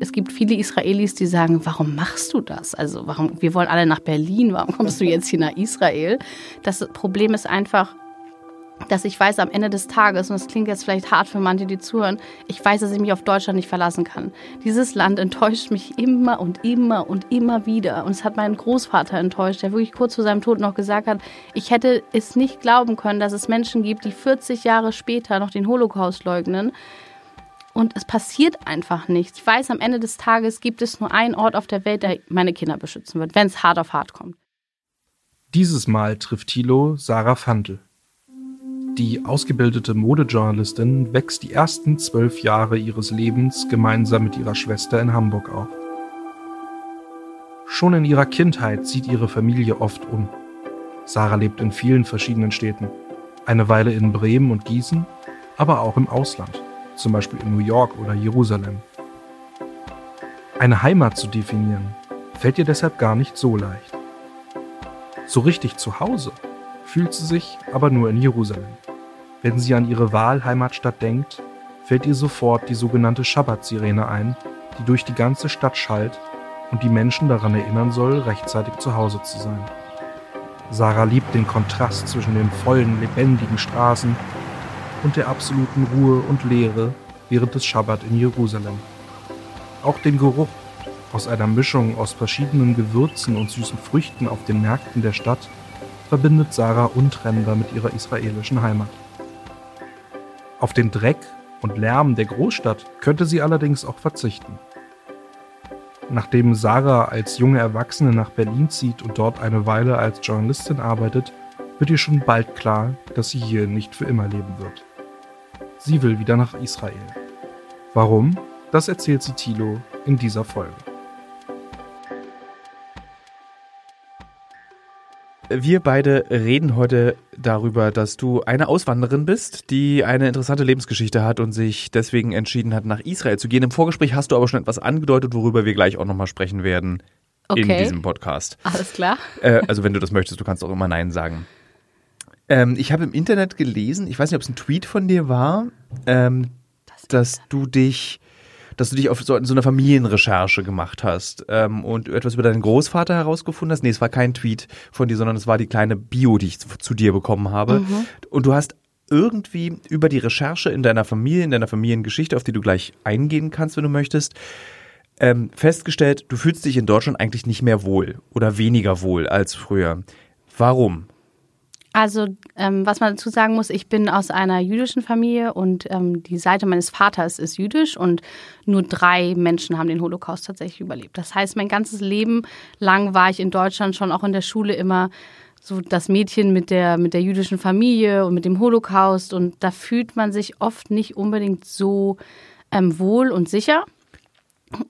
Es gibt viele Israelis, die sagen, warum machst du das? Also warum, wir wollen alle nach Berlin, warum kommst du jetzt hier nach Israel? Das Problem ist einfach, dass ich weiß am Ende des Tages, und das klingt jetzt vielleicht hart für manche, die zuhören, ich weiß, dass ich mich auf Deutschland nicht verlassen kann. Dieses Land enttäuscht mich immer und immer und immer wieder. Und es hat meinen Großvater enttäuscht, der wirklich kurz vor seinem Tod noch gesagt hat, ich hätte es nicht glauben können, dass es Menschen gibt, die 40 Jahre später noch den Holocaust leugnen. Und es passiert einfach nichts. Ich weiß, am Ende des Tages gibt es nur einen Ort auf der Welt, der meine Kinder beschützen wird, wenn es hart auf hart kommt. Dieses Mal trifft Thilo Sarah Fandl. Die ausgebildete Modejournalistin wächst die ersten zwölf Jahre ihres Lebens gemeinsam mit ihrer Schwester in Hamburg auf. Schon in ihrer Kindheit zieht ihre Familie oft um. Sarah lebt in vielen verschiedenen Städten. Eine Weile in Bremen und Gießen, aber auch im Ausland zum Beispiel in New York oder Jerusalem. Eine Heimat zu definieren, fällt ihr deshalb gar nicht so leicht. So richtig zu Hause fühlt sie sich aber nur in Jerusalem. Wenn sie an ihre Wahlheimatstadt denkt, fällt ihr sofort die sogenannte Schabbat-Sirene ein, die durch die ganze Stadt schallt und die Menschen daran erinnern soll, rechtzeitig zu Hause zu sein. Sarah liebt den Kontrast zwischen den vollen, lebendigen Straßen und der absoluten Ruhe und Leere während des Schabbat in Jerusalem. Auch den Geruch aus einer Mischung aus verschiedenen Gewürzen und süßen Früchten auf den Märkten der Stadt verbindet Sarah untrennbar mit ihrer israelischen Heimat. Auf den Dreck und Lärm der Großstadt könnte sie allerdings auch verzichten. Nachdem Sarah als junge Erwachsene nach Berlin zieht und dort eine Weile als Journalistin arbeitet, wird ihr schon bald klar, dass sie hier nicht für immer leben wird. Sie will wieder nach Israel. Warum? Das erzählt sie Thilo in dieser Folge. Wir beide reden heute darüber, dass du eine Auswanderin bist, die eine interessante Lebensgeschichte hat und sich deswegen entschieden hat, nach Israel zu gehen. Im Vorgespräch hast du aber schon etwas angedeutet, worüber wir gleich auch nochmal sprechen werden okay. in diesem Podcast. Alles klar. Äh, also wenn du das möchtest, du kannst auch immer Nein sagen. Ähm, ich habe im Internet gelesen, ich weiß nicht, ob es ein Tweet von dir war, ähm, das dass du dich dass du dich auf so, so eine Familienrecherche gemacht hast ähm, und etwas über deinen Großvater herausgefunden hast. Nee, es war kein Tweet von dir, sondern es war die kleine Bio, die ich zu, zu dir bekommen habe. Mhm. Und du hast irgendwie über die Recherche in deiner Familie, in deiner Familiengeschichte, auf die du gleich eingehen kannst, wenn du möchtest, ähm, festgestellt, du fühlst dich in Deutschland eigentlich nicht mehr wohl oder weniger wohl als früher. Warum? Also, ähm, was man dazu sagen muss, ich bin aus einer jüdischen Familie und ähm, die Seite meines Vaters ist jüdisch und nur drei Menschen haben den Holocaust tatsächlich überlebt. Das heißt, mein ganzes Leben lang war ich in Deutschland schon auch in der Schule immer so das Mädchen mit der, mit der jüdischen Familie und mit dem Holocaust und da fühlt man sich oft nicht unbedingt so ähm, wohl und sicher.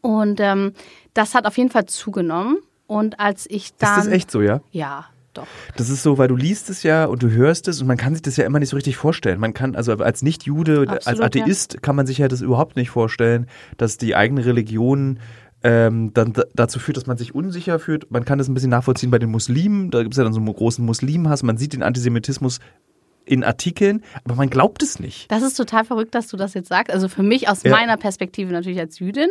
Und ähm, das hat auf jeden Fall zugenommen. Und als ich dann. Ist das echt so, ja? Ja, doch. Das ist so, weil du liest es ja und du hörst es und man kann sich das ja immer nicht so richtig vorstellen. Man kann, also als Nicht-Jude, als Atheist ja. kann man sich ja das überhaupt nicht vorstellen, dass die eigene Religion ähm, dann dazu führt, dass man sich unsicher fühlt. Man kann das ein bisschen nachvollziehen bei den Muslimen. Da gibt es ja dann so einen großen Muslimhass. Man sieht den Antisemitismus in Artikeln, aber man glaubt es nicht. Das ist total verrückt, dass du das jetzt sagst. Also für mich aus ja. meiner Perspektive natürlich als Jüdin,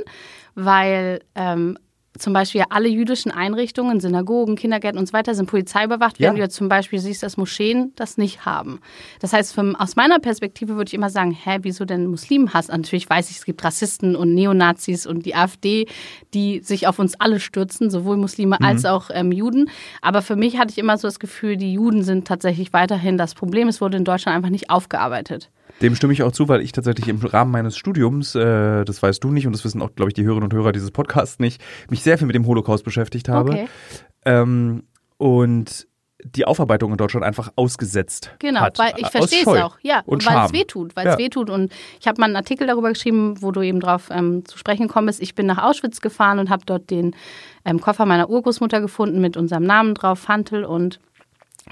weil ähm, zum Beispiel alle jüdischen Einrichtungen, Synagogen, Kindergärten und so weiter sind polizeiüberwacht, während ja. du zum Beispiel siehst, dass Moscheen das nicht haben. Das heißt, für, aus meiner Perspektive würde ich immer sagen, hä, wieso denn Muslimenhass? Natürlich weiß ich, es gibt Rassisten und Neonazis und die AfD, die sich auf uns alle stürzen, sowohl Muslime mhm. als auch ähm, Juden. Aber für mich hatte ich immer so das Gefühl, die Juden sind tatsächlich weiterhin das Problem. Es wurde in Deutschland einfach nicht aufgearbeitet. Dem stimme ich auch zu, weil ich tatsächlich im Rahmen meines Studiums, äh, das weißt du nicht und das wissen auch, glaube ich, die Hörerinnen und Hörer dieses Podcasts nicht, mich sehr viel mit dem Holocaust beschäftigt habe. Okay. Ähm, und die Aufarbeitung in Deutschland einfach ausgesetzt genau, hat. Genau, weil ich verstehe es auch. Ja, und weil es wehtut, weil ja. es wehtut. Und ich habe mal einen Artikel darüber geschrieben, wo du eben drauf ähm, zu sprechen kommst. Ich bin nach Auschwitz gefahren und habe dort den ähm, Koffer meiner Urgroßmutter gefunden mit unserem Namen drauf, Fantel und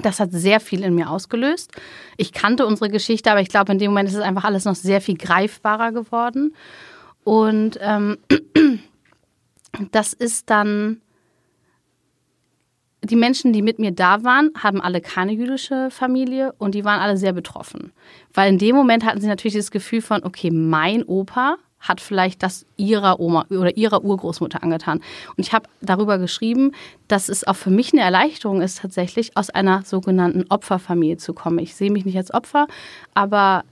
das hat sehr viel in mir ausgelöst. Ich kannte unsere Geschichte, aber ich glaube, in dem Moment ist es einfach alles noch sehr viel greifbarer geworden. Und ähm, das ist dann, die Menschen, die mit mir da waren, haben alle keine jüdische Familie und die waren alle sehr betroffen. Weil in dem Moment hatten sie natürlich das Gefühl von, okay, mein Opa hat vielleicht das ihrer Oma oder ihrer Urgroßmutter angetan. Und ich habe darüber geschrieben, dass es auch für mich eine Erleichterung ist, tatsächlich aus einer sogenannten Opferfamilie zu kommen. Ich sehe mich nicht als Opfer, aber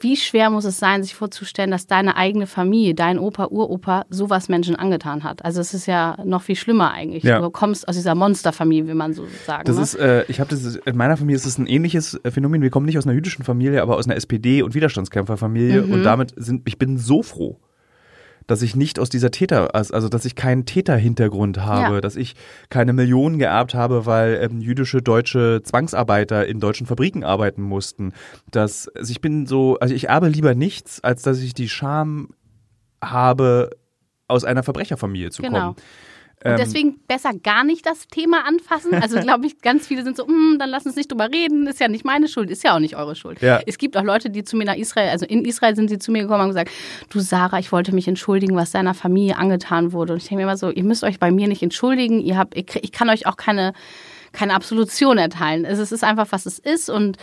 wie schwer muss es sein, sich vorzustellen, dass deine eigene Familie, dein Opa, Uropa sowas Menschen angetan hat? Also es ist ja noch viel schlimmer eigentlich. Ja. Du kommst aus dieser Monsterfamilie, wie man so sagen. Das ne? ist, äh, ich habe das in meiner Familie ist es ein ähnliches äh, Phänomen. Wir kommen nicht aus einer jüdischen Familie, aber aus einer SPD und Widerstandskämpferfamilie mhm. und damit sind ich bin so froh, dass ich nicht aus dieser Täter, also dass ich keinen Täterhintergrund habe, ja. dass ich keine Millionen geerbt habe, weil ähm, jüdische deutsche Zwangsarbeiter in deutschen Fabriken arbeiten mussten. Dass also ich bin so, also ich erbe lieber nichts, als dass ich die Scham habe, aus einer Verbrecherfamilie zu genau. kommen. Und ähm, deswegen besser gar nicht das Thema anfassen. Also glaube ich, ganz viele sind so, mm, dann lass uns nicht drüber reden, ist ja nicht meine Schuld, ist ja auch nicht eure Schuld. Ja. Es gibt auch Leute, die zu mir nach Israel, also in Israel sind sie zu mir gekommen und gesagt, du Sarah, ich wollte mich entschuldigen, was deiner Familie angetan wurde. Und ich denke mir immer so, ihr müsst euch bei mir nicht entschuldigen, ihr habt, ich kann euch auch keine, keine Absolution erteilen. Es ist einfach, was es ist und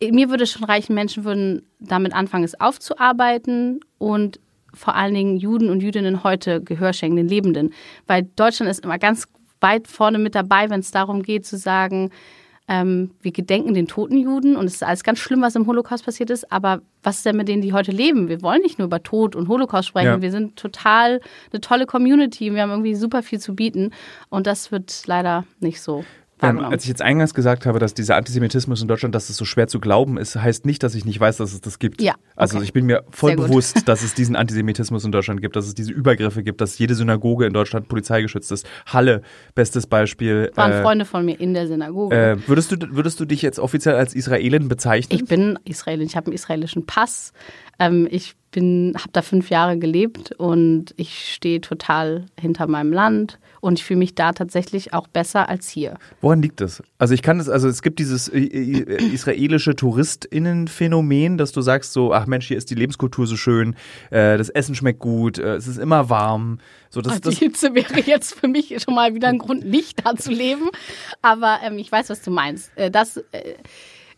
mir würde schon reichen, Menschen würden damit anfangen, es aufzuarbeiten und vor allen Dingen Juden und Jüdinnen heute Gehör schenken, den Lebenden. Weil Deutschland ist immer ganz weit vorne mit dabei, wenn es darum geht zu sagen, ähm, wir gedenken den toten Juden und es ist alles ganz schlimm, was im Holocaust passiert ist, aber was ist denn mit denen, die heute leben? Wir wollen nicht nur über Tod und Holocaust sprechen, ja. wir sind total eine tolle Community, wir haben irgendwie super viel zu bieten und das wird leider nicht so ähm, als ich jetzt eingangs gesagt habe, dass dieser Antisemitismus in Deutschland, dass es so schwer zu glauben ist, heißt nicht, dass ich nicht weiß, dass es das gibt. Ja, okay. Also ich bin mir voll bewusst, dass es diesen Antisemitismus in Deutschland gibt, dass es diese Übergriffe gibt, dass jede Synagoge in Deutschland polizeigeschützt ist. Halle, bestes Beispiel. Waren äh, Freunde von mir in der Synagoge. Äh, würdest, du, würdest du dich jetzt offiziell als Israelin bezeichnen? Ich bin Israelin, ich habe einen israelischen Pass. Ähm, ich bin, habe da fünf Jahre gelebt und ich stehe total hinter meinem Land und ich fühle mich da tatsächlich auch besser als hier. Woran liegt das? Also ich kann es, also es gibt dieses äh, äh, israelische Touristinnenphänomen, dass du sagst so, ach Mensch, hier ist die Lebenskultur so schön, äh, das Essen schmeckt gut, äh, es ist immer warm. So, das, ach, die Hitze wäre jetzt für mich schon mal wieder ein Grund, nicht da zu leben. Aber ähm, ich weiß, was du meinst. Das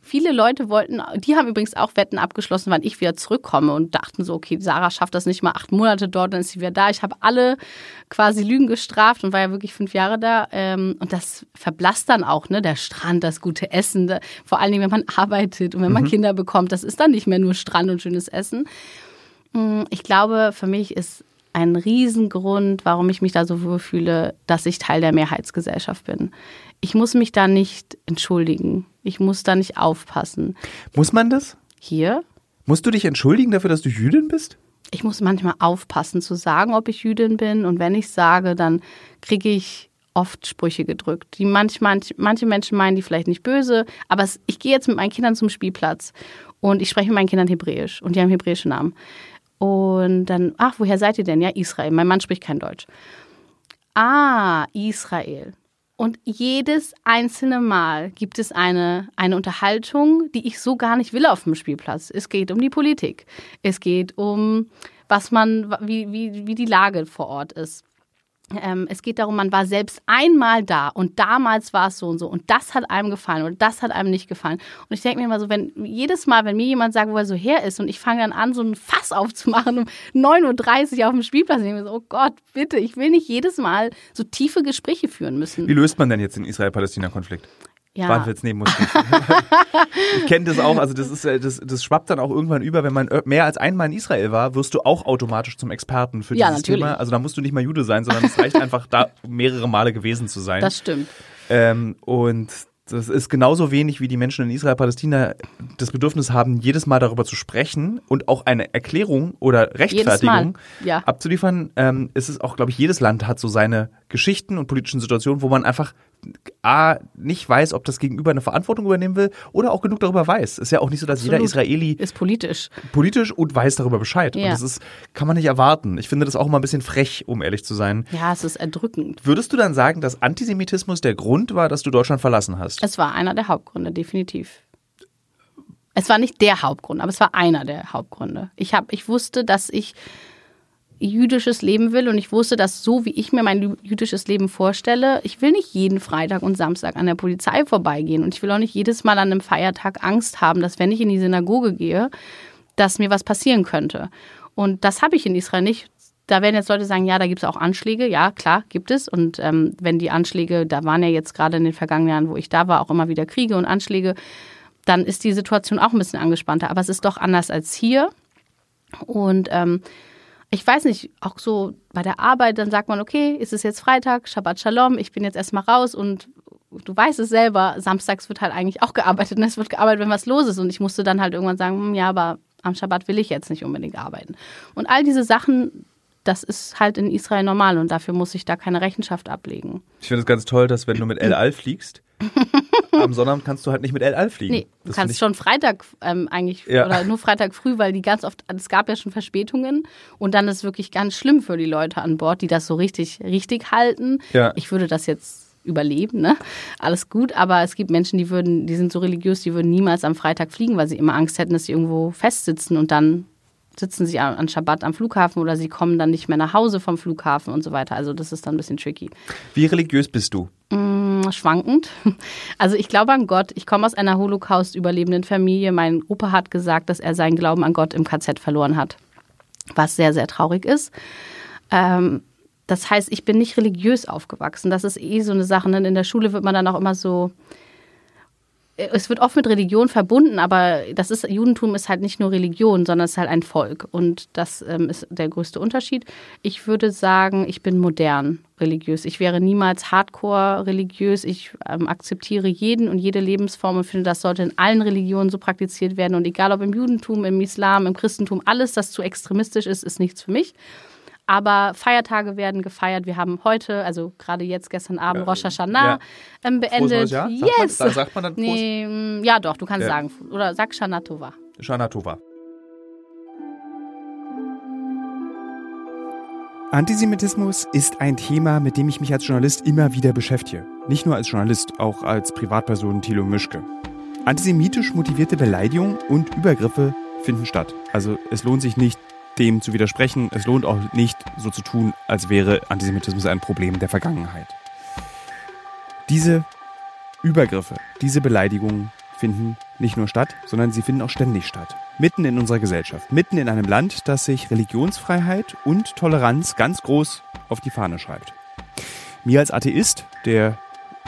Viele Leute wollten, die haben übrigens auch Wetten abgeschlossen, wann ich wieder zurückkomme und dachten so, okay, Sarah schafft das nicht mal acht Monate dort, dann ist sie wieder da. Ich habe alle quasi Lügen gestraft und war ja wirklich fünf Jahre da. Ähm, und das verblasst dann auch, ne? Der Strand, das gute Essen, vor allen Dingen, wenn man arbeitet und wenn man mhm. Kinder bekommt, das ist dann nicht mehr nur Strand und schönes Essen. Mm, ich glaube, für mich ist ein Riesengrund, warum ich mich da so wohlfühle, dass ich Teil der Mehrheitsgesellschaft bin. Ich muss mich da nicht entschuldigen. Ich muss da nicht aufpassen. Muss man das? Hier? Musst du dich entschuldigen dafür, dass du Jüdin bist? Ich muss manchmal aufpassen zu sagen, ob ich Jüdin bin. Und wenn ich sage, dann kriege ich oft Sprüche gedrückt. Die manchmal, manche Menschen meinen die vielleicht nicht böse, aber es, ich gehe jetzt mit meinen Kindern zum Spielplatz und ich spreche mit meinen Kindern Hebräisch und die haben hebräische Namen. Und dann, ach, woher seid ihr denn? Ja, Israel. Mein Mann spricht kein Deutsch. Ah, Israel. Und jedes einzelne Mal gibt es eine, eine Unterhaltung, die ich so gar nicht will auf dem Spielplatz. Es geht um die Politik. Es geht um, was man, wie, wie, wie die Lage vor Ort ist. Ähm, es geht darum, man war selbst einmal da und damals war es so und so und das hat einem gefallen und das hat einem nicht gefallen. Und ich denke mir immer so, wenn jedes Mal, wenn mir jemand sagt, wo er so her ist und ich fange dann an, so ein Fass aufzumachen um 9.30 Uhr auf dem Spielplatz, denke ich mir so, oh Gott, bitte, ich will nicht jedes Mal so tiefe Gespräche führen müssen. Wie löst man denn jetzt den Israel-Palästina-Konflikt? Ja. Wahnwitz nehmen musste. ich kenne das auch, also das ist äh, das, das schwappt dann auch irgendwann über, wenn man mehr als einmal in Israel war, wirst du auch automatisch zum Experten für ja, dieses natürlich. Thema. Also da musst du nicht mal Jude sein, sondern es reicht einfach da mehrere Male gewesen zu sein. Das stimmt. Ähm, und das ist genauso wenig, wie die Menschen in Israel, Palästina das Bedürfnis haben, jedes Mal darüber zu sprechen und auch eine Erklärung oder Rechtfertigung ja. abzuliefern. Ähm, ist es auch, glaube ich, jedes Land hat so seine Geschichten und politischen Situationen, wo man einfach A, nicht weiß, ob das Gegenüber eine Verantwortung übernehmen will oder auch genug darüber weiß. Ist ja auch nicht so, dass Absolut. jeder Israeli ist politisch. Politisch und weiß darüber Bescheid. Ja. Und das ist, kann man nicht erwarten. Ich finde das auch immer ein bisschen frech, um ehrlich zu sein. Ja, es ist erdrückend. Würdest du dann sagen, dass Antisemitismus der Grund war, dass du Deutschland verlassen hast? Es war einer der Hauptgründe, definitiv. Es war nicht der Hauptgrund, aber es war einer der Hauptgründe. Ich, hab, ich wusste, dass ich jüdisches Leben will und ich wusste, dass so wie ich mir mein jüdisches Leben vorstelle, ich will nicht jeden Freitag und Samstag an der Polizei vorbeigehen und ich will auch nicht jedes Mal an einem Feiertag Angst haben, dass wenn ich in die Synagoge gehe, dass mir was passieren könnte. Und das habe ich in Israel nicht. Da werden jetzt Leute sagen, ja, da gibt es auch Anschläge. Ja, klar, gibt es. Und ähm, wenn die Anschläge, da waren ja jetzt gerade in den vergangenen Jahren, wo ich da war, auch immer wieder Kriege und Anschläge, dann ist die Situation auch ein bisschen angespannter. Aber es ist doch anders als hier. Und ähm, ich weiß nicht, auch so bei der Arbeit, dann sagt man, okay, ist es jetzt Freitag, Shabbat Shalom, ich bin jetzt erstmal raus und du weißt es selber, samstags wird halt eigentlich auch gearbeitet und es wird gearbeitet, wenn was los ist. Und ich musste dann halt irgendwann sagen, hm, ja, aber am Shabbat will ich jetzt nicht unbedingt arbeiten. Und all diese Sachen, das ist halt in Israel normal und dafür muss ich da keine Rechenschaft ablegen. Ich finde es ganz toll, dass wenn du mit El Al fliegst, am Sonnabend kannst du halt nicht mit El Al fliegen. Nee, du kannst schon Freitag ähm, eigentlich ja. oder nur Freitag früh, weil die ganz oft, es gab ja schon Verspätungen und dann ist es wirklich ganz schlimm für die Leute an Bord, die das so richtig, richtig halten. Ja. Ich würde das jetzt überleben, ne? Alles gut, aber es gibt Menschen, die würden, die sind so religiös, die würden niemals am Freitag fliegen, weil sie immer Angst hätten, dass sie irgendwo festsitzen und dann sitzen sie an Schabbat am Flughafen oder sie kommen dann nicht mehr nach Hause vom Flughafen und so weiter. Also das ist dann ein bisschen tricky. Wie religiös bist du? Mm, schwankend. Also ich glaube an Gott. Ich komme aus einer Holocaust-überlebenden Familie. Mein Opa hat gesagt, dass er seinen Glauben an Gott im KZ verloren hat, was sehr, sehr traurig ist. Ähm, das heißt, ich bin nicht religiös aufgewachsen. Das ist eh so eine Sache. Ne? In der Schule wird man dann auch immer so. Es wird oft mit Religion verbunden, aber das ist, Judentum ist halt nicht nur Religion, sondern es ist halt ein Volk. Und das ähm, ist der größte Unterschied. Ich würde sagen, ich bin modern religiös. Ich wäre niemals hardcore religiös. Ich ähm, akzeptiere jeden und jede Lebensform und finde, das sollte in allen Religionen so praktiziert werden. Und egal ob im Judentum, im Islam, im Christentum, alles, das zu extremistisch ist, ist nichts für mich. Aber Feiertage werden gefeiert. Wir haben heute, also gerade jetzt gestern Abend, ja, Rosh Hashanah ja. ähm, beendet. Jahr? Yes. Sagt man, sagt man dann Prost? Nee, mm, ja, doch, du kannst ja. sagen. Oder sag Shana Tova. Shana Tova. Antisemitismus ist ein Thema, mit dem ich mich als Journalist immer wieder beschäftige. Nicht nur als Journalist, auch als Privatperson Thilo Mischke. Antisemitisch motivierte Beleidigungen und Übergriffe finden statt. Also es lohnt sich nicht, dem zu widersprechen. Es lohnt auch nicht, so zu tun, als wäre Antisemitismus ein Problem der Vergangenheit. Diese Übergriffe, diese Beleidigungen finden nicht nur statt, sondern sie finden auch ständig statt. Mitten in unserer Gesellschaft, mitten in einem Land, das sich Religionsfreiheit und Toleranz ganz groß auf die Fahne schreibt. Mir als Atheist, der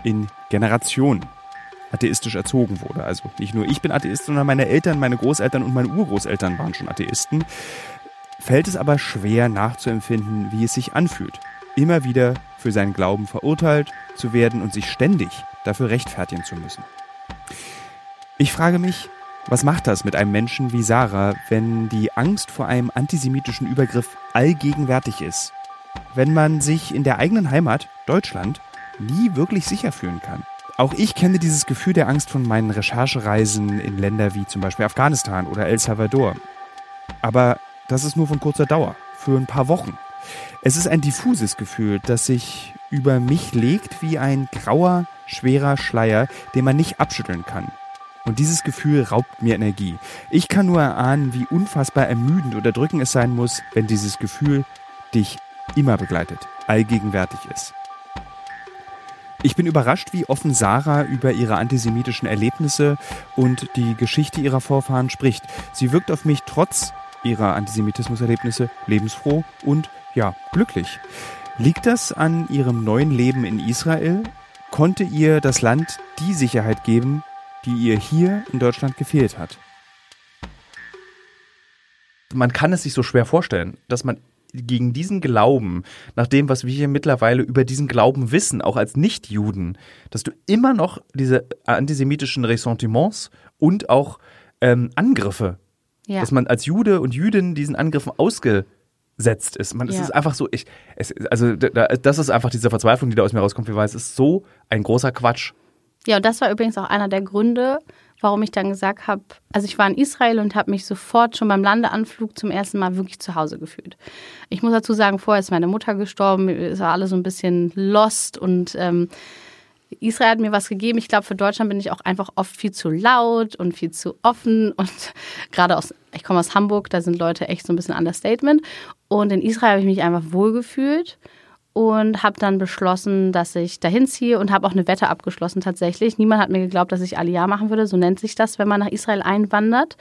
in Generationen atheistisch erzogen wurde. Also nicht nur ich bin Atheist, sondern meine Eltern, meine Großeltern und meine Urgroßeltern waren schon Atheisten fällt es aber schwer nachzuempfinden, wie es sich anfühlt, immer wieder für seinen Glauben verurteilt zu werden und sich ständig dafür rechtfertigen zu müssen. Ich frage mich, was macht das mit einem Menschen wie Sarah, wenn die Angst vor einem antisemitischen Übergriff allgegenwärtig ist? Wenn man sich in der eigenen Heimat, Deutschland, nie wirklich sicher fühlen kann? Auch ich kenne dieses Gefühl der Angst von meinen Recherchereisen in Länder wie zum Beispiel Afghanistan oder El Salvador. Aber das ist nur von kurzer Dauer, für ein paar Wochen. Es ist ein diffuses Gefühl, das sich über mich legt wie ein grauer, schwerer Schleier, den man nicht abschütteln kann. Und dieses Gefühl raubt mir Energie. Ich kann nur erahnen, wie unfassbar ermüdend oder drückend es sein muss, wenn dieses Gefühl dich immer begleitet, allgegenwärtig ist. Ich bin überrascht, wie offen Sarah über ihre antisemitischen Erlebnisse und die Geschichte ihrer Vorfahren spricht. Sie wirkt auf mich trotz ihrer Antisemitismuserlebnisse lebensfroh und ja, glücklich. Liegt das an ihrem neuen Leben in Israel? Konnte ihr das Land die Sicherheit geben, die ihr hier in Deutschland gefehlt hat? Man kann es sich so schwer vorstellen, dass man gegen diesen Glauben, nach dem, was wir hier mittlerweile über diesen Glauben wissen, auch als Nichtjuden, dass du immer noch diese antisemitischen Ressentiments und auch ähm, Angriffe ja. Dass man als Jude und Jüdin diesen Angriffen ausgesetzt ist. Man, es ja. ist einfach so, ich, es, also das ist einfach diese Verzweiflung, die da aus mir rauskommt, weil es ist so ein großer Quatsch. Ja, und das war übrigens auch einer der Gründe, warum ich dann gesagt habe, also ich war in Israel und habe mich sofort schon beim Landeanflug zum ersten Mal wirklich zu Hause gefühlt. Ich muss dazu sagen, vorher ist meine Mutter gestorben, es war alles so ein bisschen lost und ähm, Israel hat mir was gegeben. Ich glaube, für Deutschland bin ich auch einfach oft viel zu laut und viel zu offen. Und gerade aus, ich komme aus Hamburg, da sind Leute echt so ein bisschen Understatement. Und in Israel habe ich mich einfach wohlgefühlt und habe dann beschlossen, dass ich dahin ziehe und habe auch eine Wette abgeschlossen tatsächlich. Niemand hat mir geglaubt, dass ich Aliyah machen würde. So nennt sich das, wenn man nach Israel einwandert,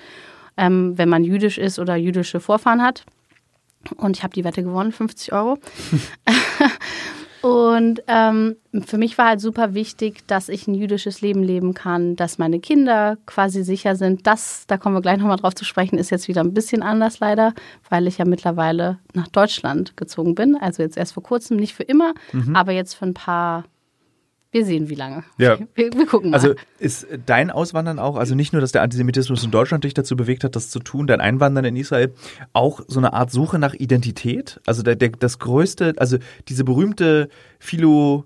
ähm, wenn man jüdisch ist oder jüdische Vorfahren hat. Und ich habe die Wette gewonnen, 50 Euro. Und ähm, für mich war halt super wichtig, dass ich ein jüdisches Leben leben kann, dass meine Kinder quasi sicher sind. Das, da kommen wir gleich nochmal drauf zu sprechen, ist jetzt wieder ein bisschen anders leider, weil ich ja mittlerweile nach Deutschland gezogen bin. Also jetzt erst vor kurzem, nicht für immer, mhm. aber jetzt für ein paar wir sehen, wie lange. Ja. Wir, wir, gucken mal. Also ist dein Auswandern auch, also nicht nur, dass der Antisemitismus in Deutschland dich dazu bewegt hat, das zu tun, dein Einwandern in Israel, auch so eine Art Suche nach Identität? Also der, der, das größte, also diese berühmte Philo,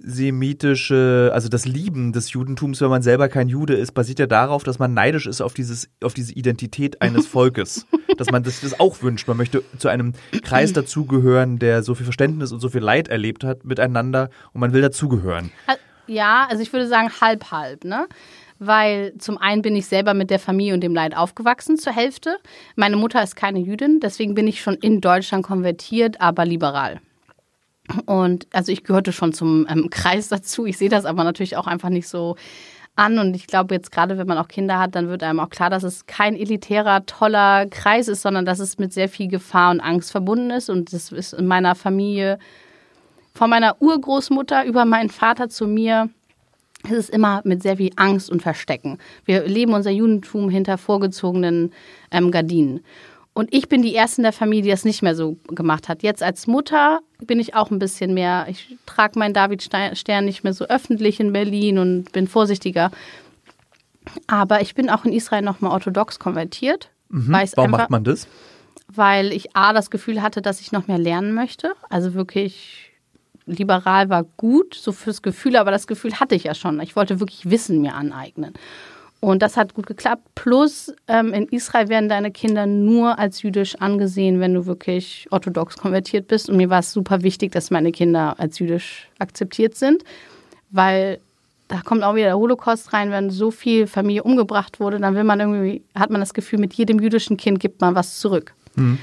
semitische, also das Lieben des Judentums, wenn man selber kein Jude ist, basiert ja darauf, dass man neidisch ist auf dieses, auf diese Identität eines Volkes. dass man das, das auch wünscht. Man möchte zu einem Kreis dazugehören, der so viel Verständnis und so viel Leid erlebt hat miteinander und man will dazugehören. Ja, also ich würde sagen halb halb, ne? weil zum einen bin ich selber mit der Familie und dem Leid aufgewachsen zur Hälfte. Meine Mutter ist keine Jüdin, deswegen bin ich schon in Deutschland konvertiert, aber liberal. Und also ich gehörte schon zum ähm, Kreis dazu. Ich sehe das aber natürlich auch einfach nicht so an. Und ich glaube jetzt gerade, wenn man auch Kinder hat, dann wird einem auch klar, dass es kein elitärer, toller Kreis ist, sondern dass es mit sehr viel Gefahr und Angst verbunden ist. Und das ist in meiner Familie von meiner Urgroßmutter über meinen Vater zu mir es ist immer mit sehr viel Angst und Verstecken. Wir leben unser Judentum hinter vorgezogenen ähm, Gardinen. Und ich bin die Erste in der Familie, die das nicht mehr so gemacht hat. Jetzt als Mutter bin ich auch ein bisschen mehr, ich trage meinen David-Stern nicht mehr so öffentlich in Berlin und bin vorsichtiger. Aber ich bin auch in Israel nochmal orthodox konvertiert. Mhm. Warum einfach, macht man das? Weil ich A, das Gefühl hatte, dass ich noch mehr lernen möchte. Also wirklich liberal war gut, so fürs Gefühl, aber das Gefühl hatte ich ja schon. Ich wollte wirklich Wissen mir aneignen. Und das hat gut geklappt. Plus, ähm, in Israel werden deine Kinder nur als jüdisch angesehen, wenn du wirklich orthodox konvertiert bist. Und mir war es super wichtig, dass meine Kinder als jüdisch akzeptiert sind, weil da kommt auch wieder der Holocaust rein, wenn so viel Familie umgebracht wurde, dann will man irgendwie, hat man das Gefühl, mit jedem jüdischen Kind gibt man was zurück. Mhm.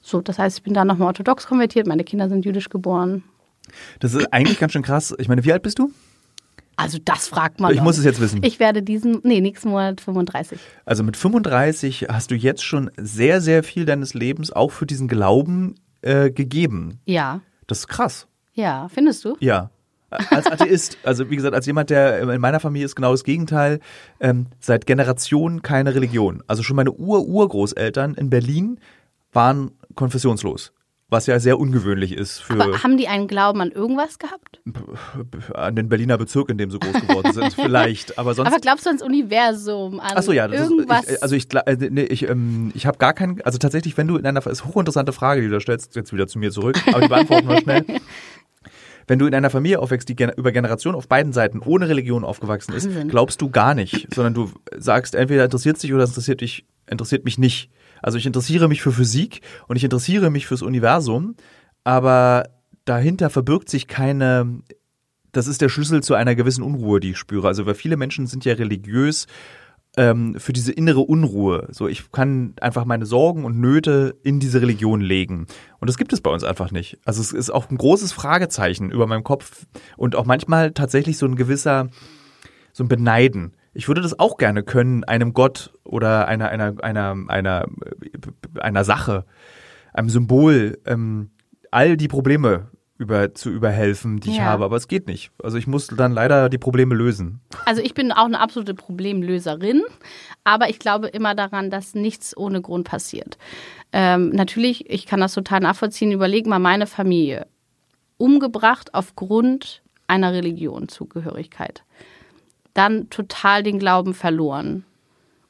So, das heißt, ich bin da nochmal orthodox konvertiert, meine Kinder sind jüdisch geboren. Das ist eigentlich ganz schön krass. Ich meine, wie alt bist du? Also das fragt man. Ich muss es jetzt wissen. Ich werde diesen, nee, nächsten Monat 35. Also mit 35 hast du jetzt schon sehr, sehr viel deines Lebens auch für diesen Glauben äh, gegeben. Ja. Das ist krass. Ja, findest du? Ja. Als Atheist, also wie gesagt, als jemand, der in meiner Familie ist genau das Gegenteil, ähm, seit Generationen keine Religion. Also schon meine Ur-Urgroßeltern in Berlin waren konfessionslos was ja sehr ungewöhnlich ist für. Aber haben die einen Glauben an irgendwas gehabt? An den Berliner Bezirk, in dem sie groß geworden sind, vielleicht. Aber sonst. Aber glaubst du ans Universum, an Ach ja, irgendwas? Ist, ich, also ich, äh, nee, ich, ähm, ich habe gar keinen. Also tatsächlich, wenn du in einer, ist hochinteressante Frage, die du da stellst, jetzt wieder zu mir zurück, aber die beantworten wir schnell. Wenn du in einer Familie aufwächst, die über Generationen auf beiden Seiten ohne Religion aufgewachsen ist, glaubst du gar nicht, sondern du sagst, entweder interessiert sich oder es interessiert dich, interessiert mich nicht. Also ich interessiere mich für Physik und ich interessiere mich fürs Universum, aber dahinter verbirgt sich keine, das ist der Schlüssel zu einer gewissen Unruhe, die ich spüre. Also weil viele Menschen sind ja religiös ähm, für diese innere Unruhe. So, ich kann einfach meine Sorgen und Nöte in diese Religion legen. Und das gibt es bei uns einfach nicht. Also es ist auch ein großes Fragezeichen über meinem Kopf und auch manchmal tatsächlich so ein gewisser, so ein Beneiden. Ich würde das auch gerne können, einem Gott oder einer, einer, einer, einer, einer Sache, einem Symbol, ähm, all die Probleme über, zu überhelfen, die ja. ich habe. Aber es geht nicht. Also ich muss dann leider die Probleme lösen. Also ich bin auch eine absolute Problemlöserin, aber ich glaube immer daran, dass nichts ohne Grund passiert. Ähm, natürlich, ich kann das total nachvollziehen. Überleg mal meine Familie. Umgebracht aufgrund einer Religionzugehörigkeit dann total den Glauben verloren.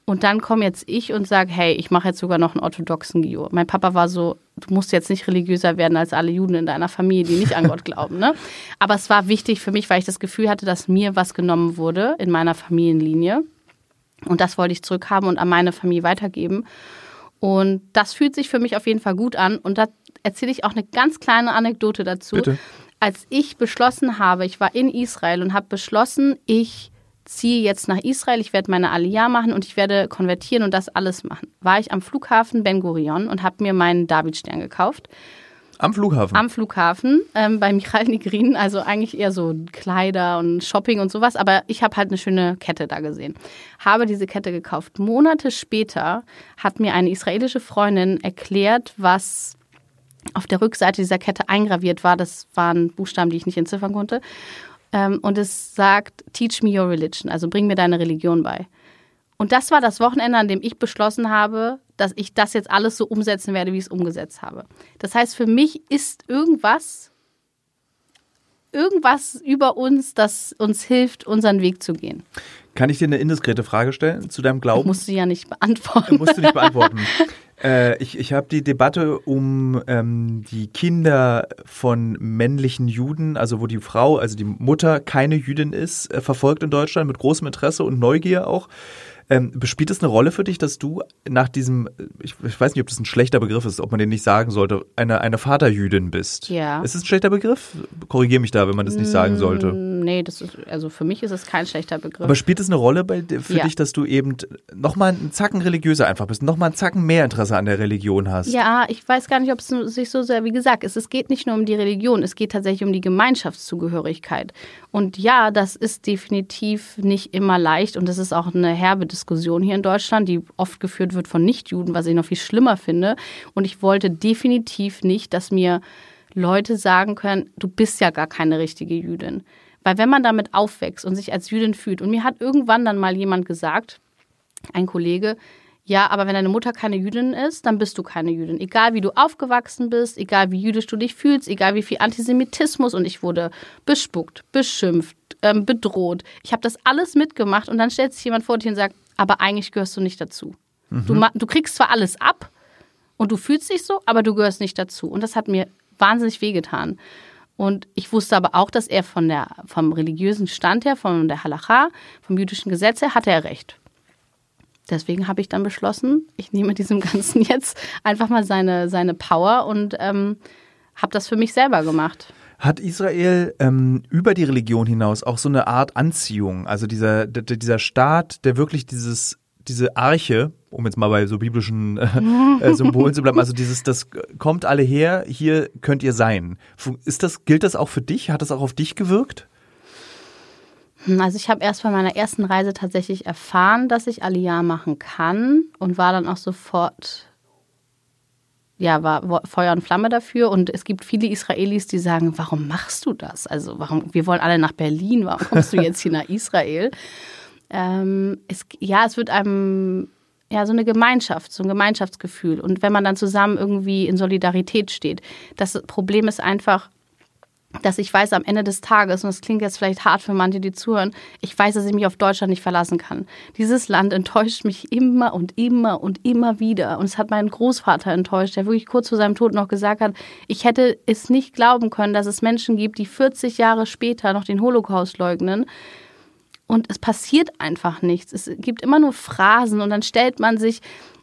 Und dann komme jetzt ich und sage, hey, ich mache jetzt sogar noch einen orthodoxen Gio. Mein Papa war so, du musst jetzt nicht religiöser werden als alle Juden in deiner Familie, die nicht an Gott glauben. Ne? Aber es war wichtig für mich, weil ich das Gefühl hatte, dass mir was genommen wurde in meiner Familienlinie. Und das wollte ich zurückhaben und an meine Familie weitergeben. Und das fühlt sich für mich auf jeden Fall gut an. Und da erzähle ich auch eine ganz kleine Anekdote dazu. Bitte. Als ich beschlossen habe, ich war in Israel und habe beschlossen, ich ziehe jetzt nach Israel, ich werde meine Aliyah machen und ich werde konvertieren und das alles machen. War ich am Flughafen Ben Gurion und habe mir meinen Davidstern gekauft. Am Flughafen? Am Flughafen, ähm, bei Michael Nigrin, also eigentlich eher so Kleider und Shopping und sowas, aber ich habe halt eine schöne Kette da gesehen. Habe diese Kette gekauft. Monate später hat mir eine israelische Freundin erklärt, was auf der Rückseite dieser Kette eingraviert war. Das waren Buchstaben, die ich nicht entziffern konnte. Ähm, und es sagt, Teach me your religion, also bring mir deine Religion bei. Und das war das Wochenende, an dem ich beschlossen habe, dass ich das jetzt alles so umsetzen werde, wie ich es umgesetzt habe. Das heißt, für mich ist irgendwas, irgendwas über uns, das uns hilft, unseren Weg zu gehen. Kann ich dir eine indiskrete Frage stellen zu deinem Glauben? Musst du ja nicht beantworten. Musst du nicht beantworten. äh, ich ich habe die Debatte um ähm, die Kinder von männlichen Juden, also wo die Frau, also die Mutter keine Jüdin ist, äh, verfolgt in Deutschland mit großem Interesse und Neugier auch. Ähm, spielt es eine Rolle für dich, dass du nach diesem, ich, ich, weiß nicht, ob das ein schlechter Begriff ist, ob man den nicht sagen sollte, eine, eine Vaterjüdin bist? Ja. Ist es ein schlechter Begriff? Korrigiere mich da, wenn man das nicht sagen sollte. Nee, das ist, also für mich ist es kein schlechter Begriff. Aber spielt es eine Rolle bei, für Ja. dich, dass du eben nochmal einen Zacken religiöser einfach bist, nochmal einen Zacken mehr Interesse an der Religion hast? Ja, ich weiß gar nicht, ob es sich so sehr, wie gesagt, es, es geht nicht nur um die Religion, es geht tatsächlich um die Gemeinschaftszugehörigkeit. Und ja, das ist definitiv nicht immer leicht und das ist auch eine herbe Diskussion hier in Deutschland, die oft geführt wird von Nichtjuden, was ich noch viel schlimmer finde. Und ich wollte definitiv nicht, dass mir Leute sagen können, du bist ja gar keine richtige Jüdin. Weil wenn man damit aufwächst und sich als Jüdin fühlt, und mir hat irgendwann dann mal jemand gesagt, ein Kollege, ja, aber wenn deine Mutter keine Jüdin ist, dann bist du keine Jüdin. Egal wie du aufgewachsen bist, egal wie jüdisch du dich fühlst, egal wie viel Antisemitismus und ich wurde bespuckt, beschimpft, ähm, bedroht. Ich habe das alles mitgemacht und dann stellt sich jemand vor dich und sagt, aber eigentlich gehörst du nicht dazu. Du, ma- du kriegst zwar alles ab und du fühlst dich so, aber du gehörst nicht dazu. Und das hat mir wahnsinnig wehgetan. Und ich wusste aber auch, dass er von der, vom religiösen Stand her, von der Halacha, vom jüdischen Gesetz her, hatte er recht. Deswegen habe ich dann beschlossen, ich nehme diesem Ganzen jetzt einfach mal seine, seine Power und ähm, habe das für mich selber gemacht. Hat Israel ähm, über die Religion hinaus auch so eine Art Anziehung? Also dieser, dieser Staat, der wirklich dieses, diese Arche, um jetzt mal bei so biblischen äh, äh, Symbolen zu bleiben, also dieses, das kommt alle her, hier könnt ihr sein. Ist das, gilt das auch für dich? Hat das auch auf dich gewirkt? Hm, Also ich habe erst bei meiner ersten Reise tatsächlich erfahren, dass ich Aliyah machen kann und war dann auch sofort, ja, war Feuer und Flamme dafür. Und es gibt viele Israelis, die sagen, warum machst du das? Also warum, wir wollen alle nach Berlin, warum kommst du jetzt hier nach Israel? Ähm, es, ja, es wird einem ja so eine Gemeinschaft, so ein Gemeinschaftsgefühl. Und wenn man dann zusammen irgendwie in Solidarität steht, das Problem ist einfach, dass ich weiß am Ende des Tages, und das klingt jetzt vielleicht hart für manche, die zuhören, ich weiß, dass ich mich auf Deutschland nicht verlassen kann. Dieses Land enttäuscht mich immer und immer und immer wieder. Und es hat meinen Großvater enttäuscht, der wirklich kurz vor seinem Tod noch gesagt hat, ich hätte es nicht glauben können, dass es Menschen gibt, die 40 Jahre später noch den Holocaust leugnen. Und es passiert einfach nichts. Es gibt immer nur Phrasen und dann stellt man sich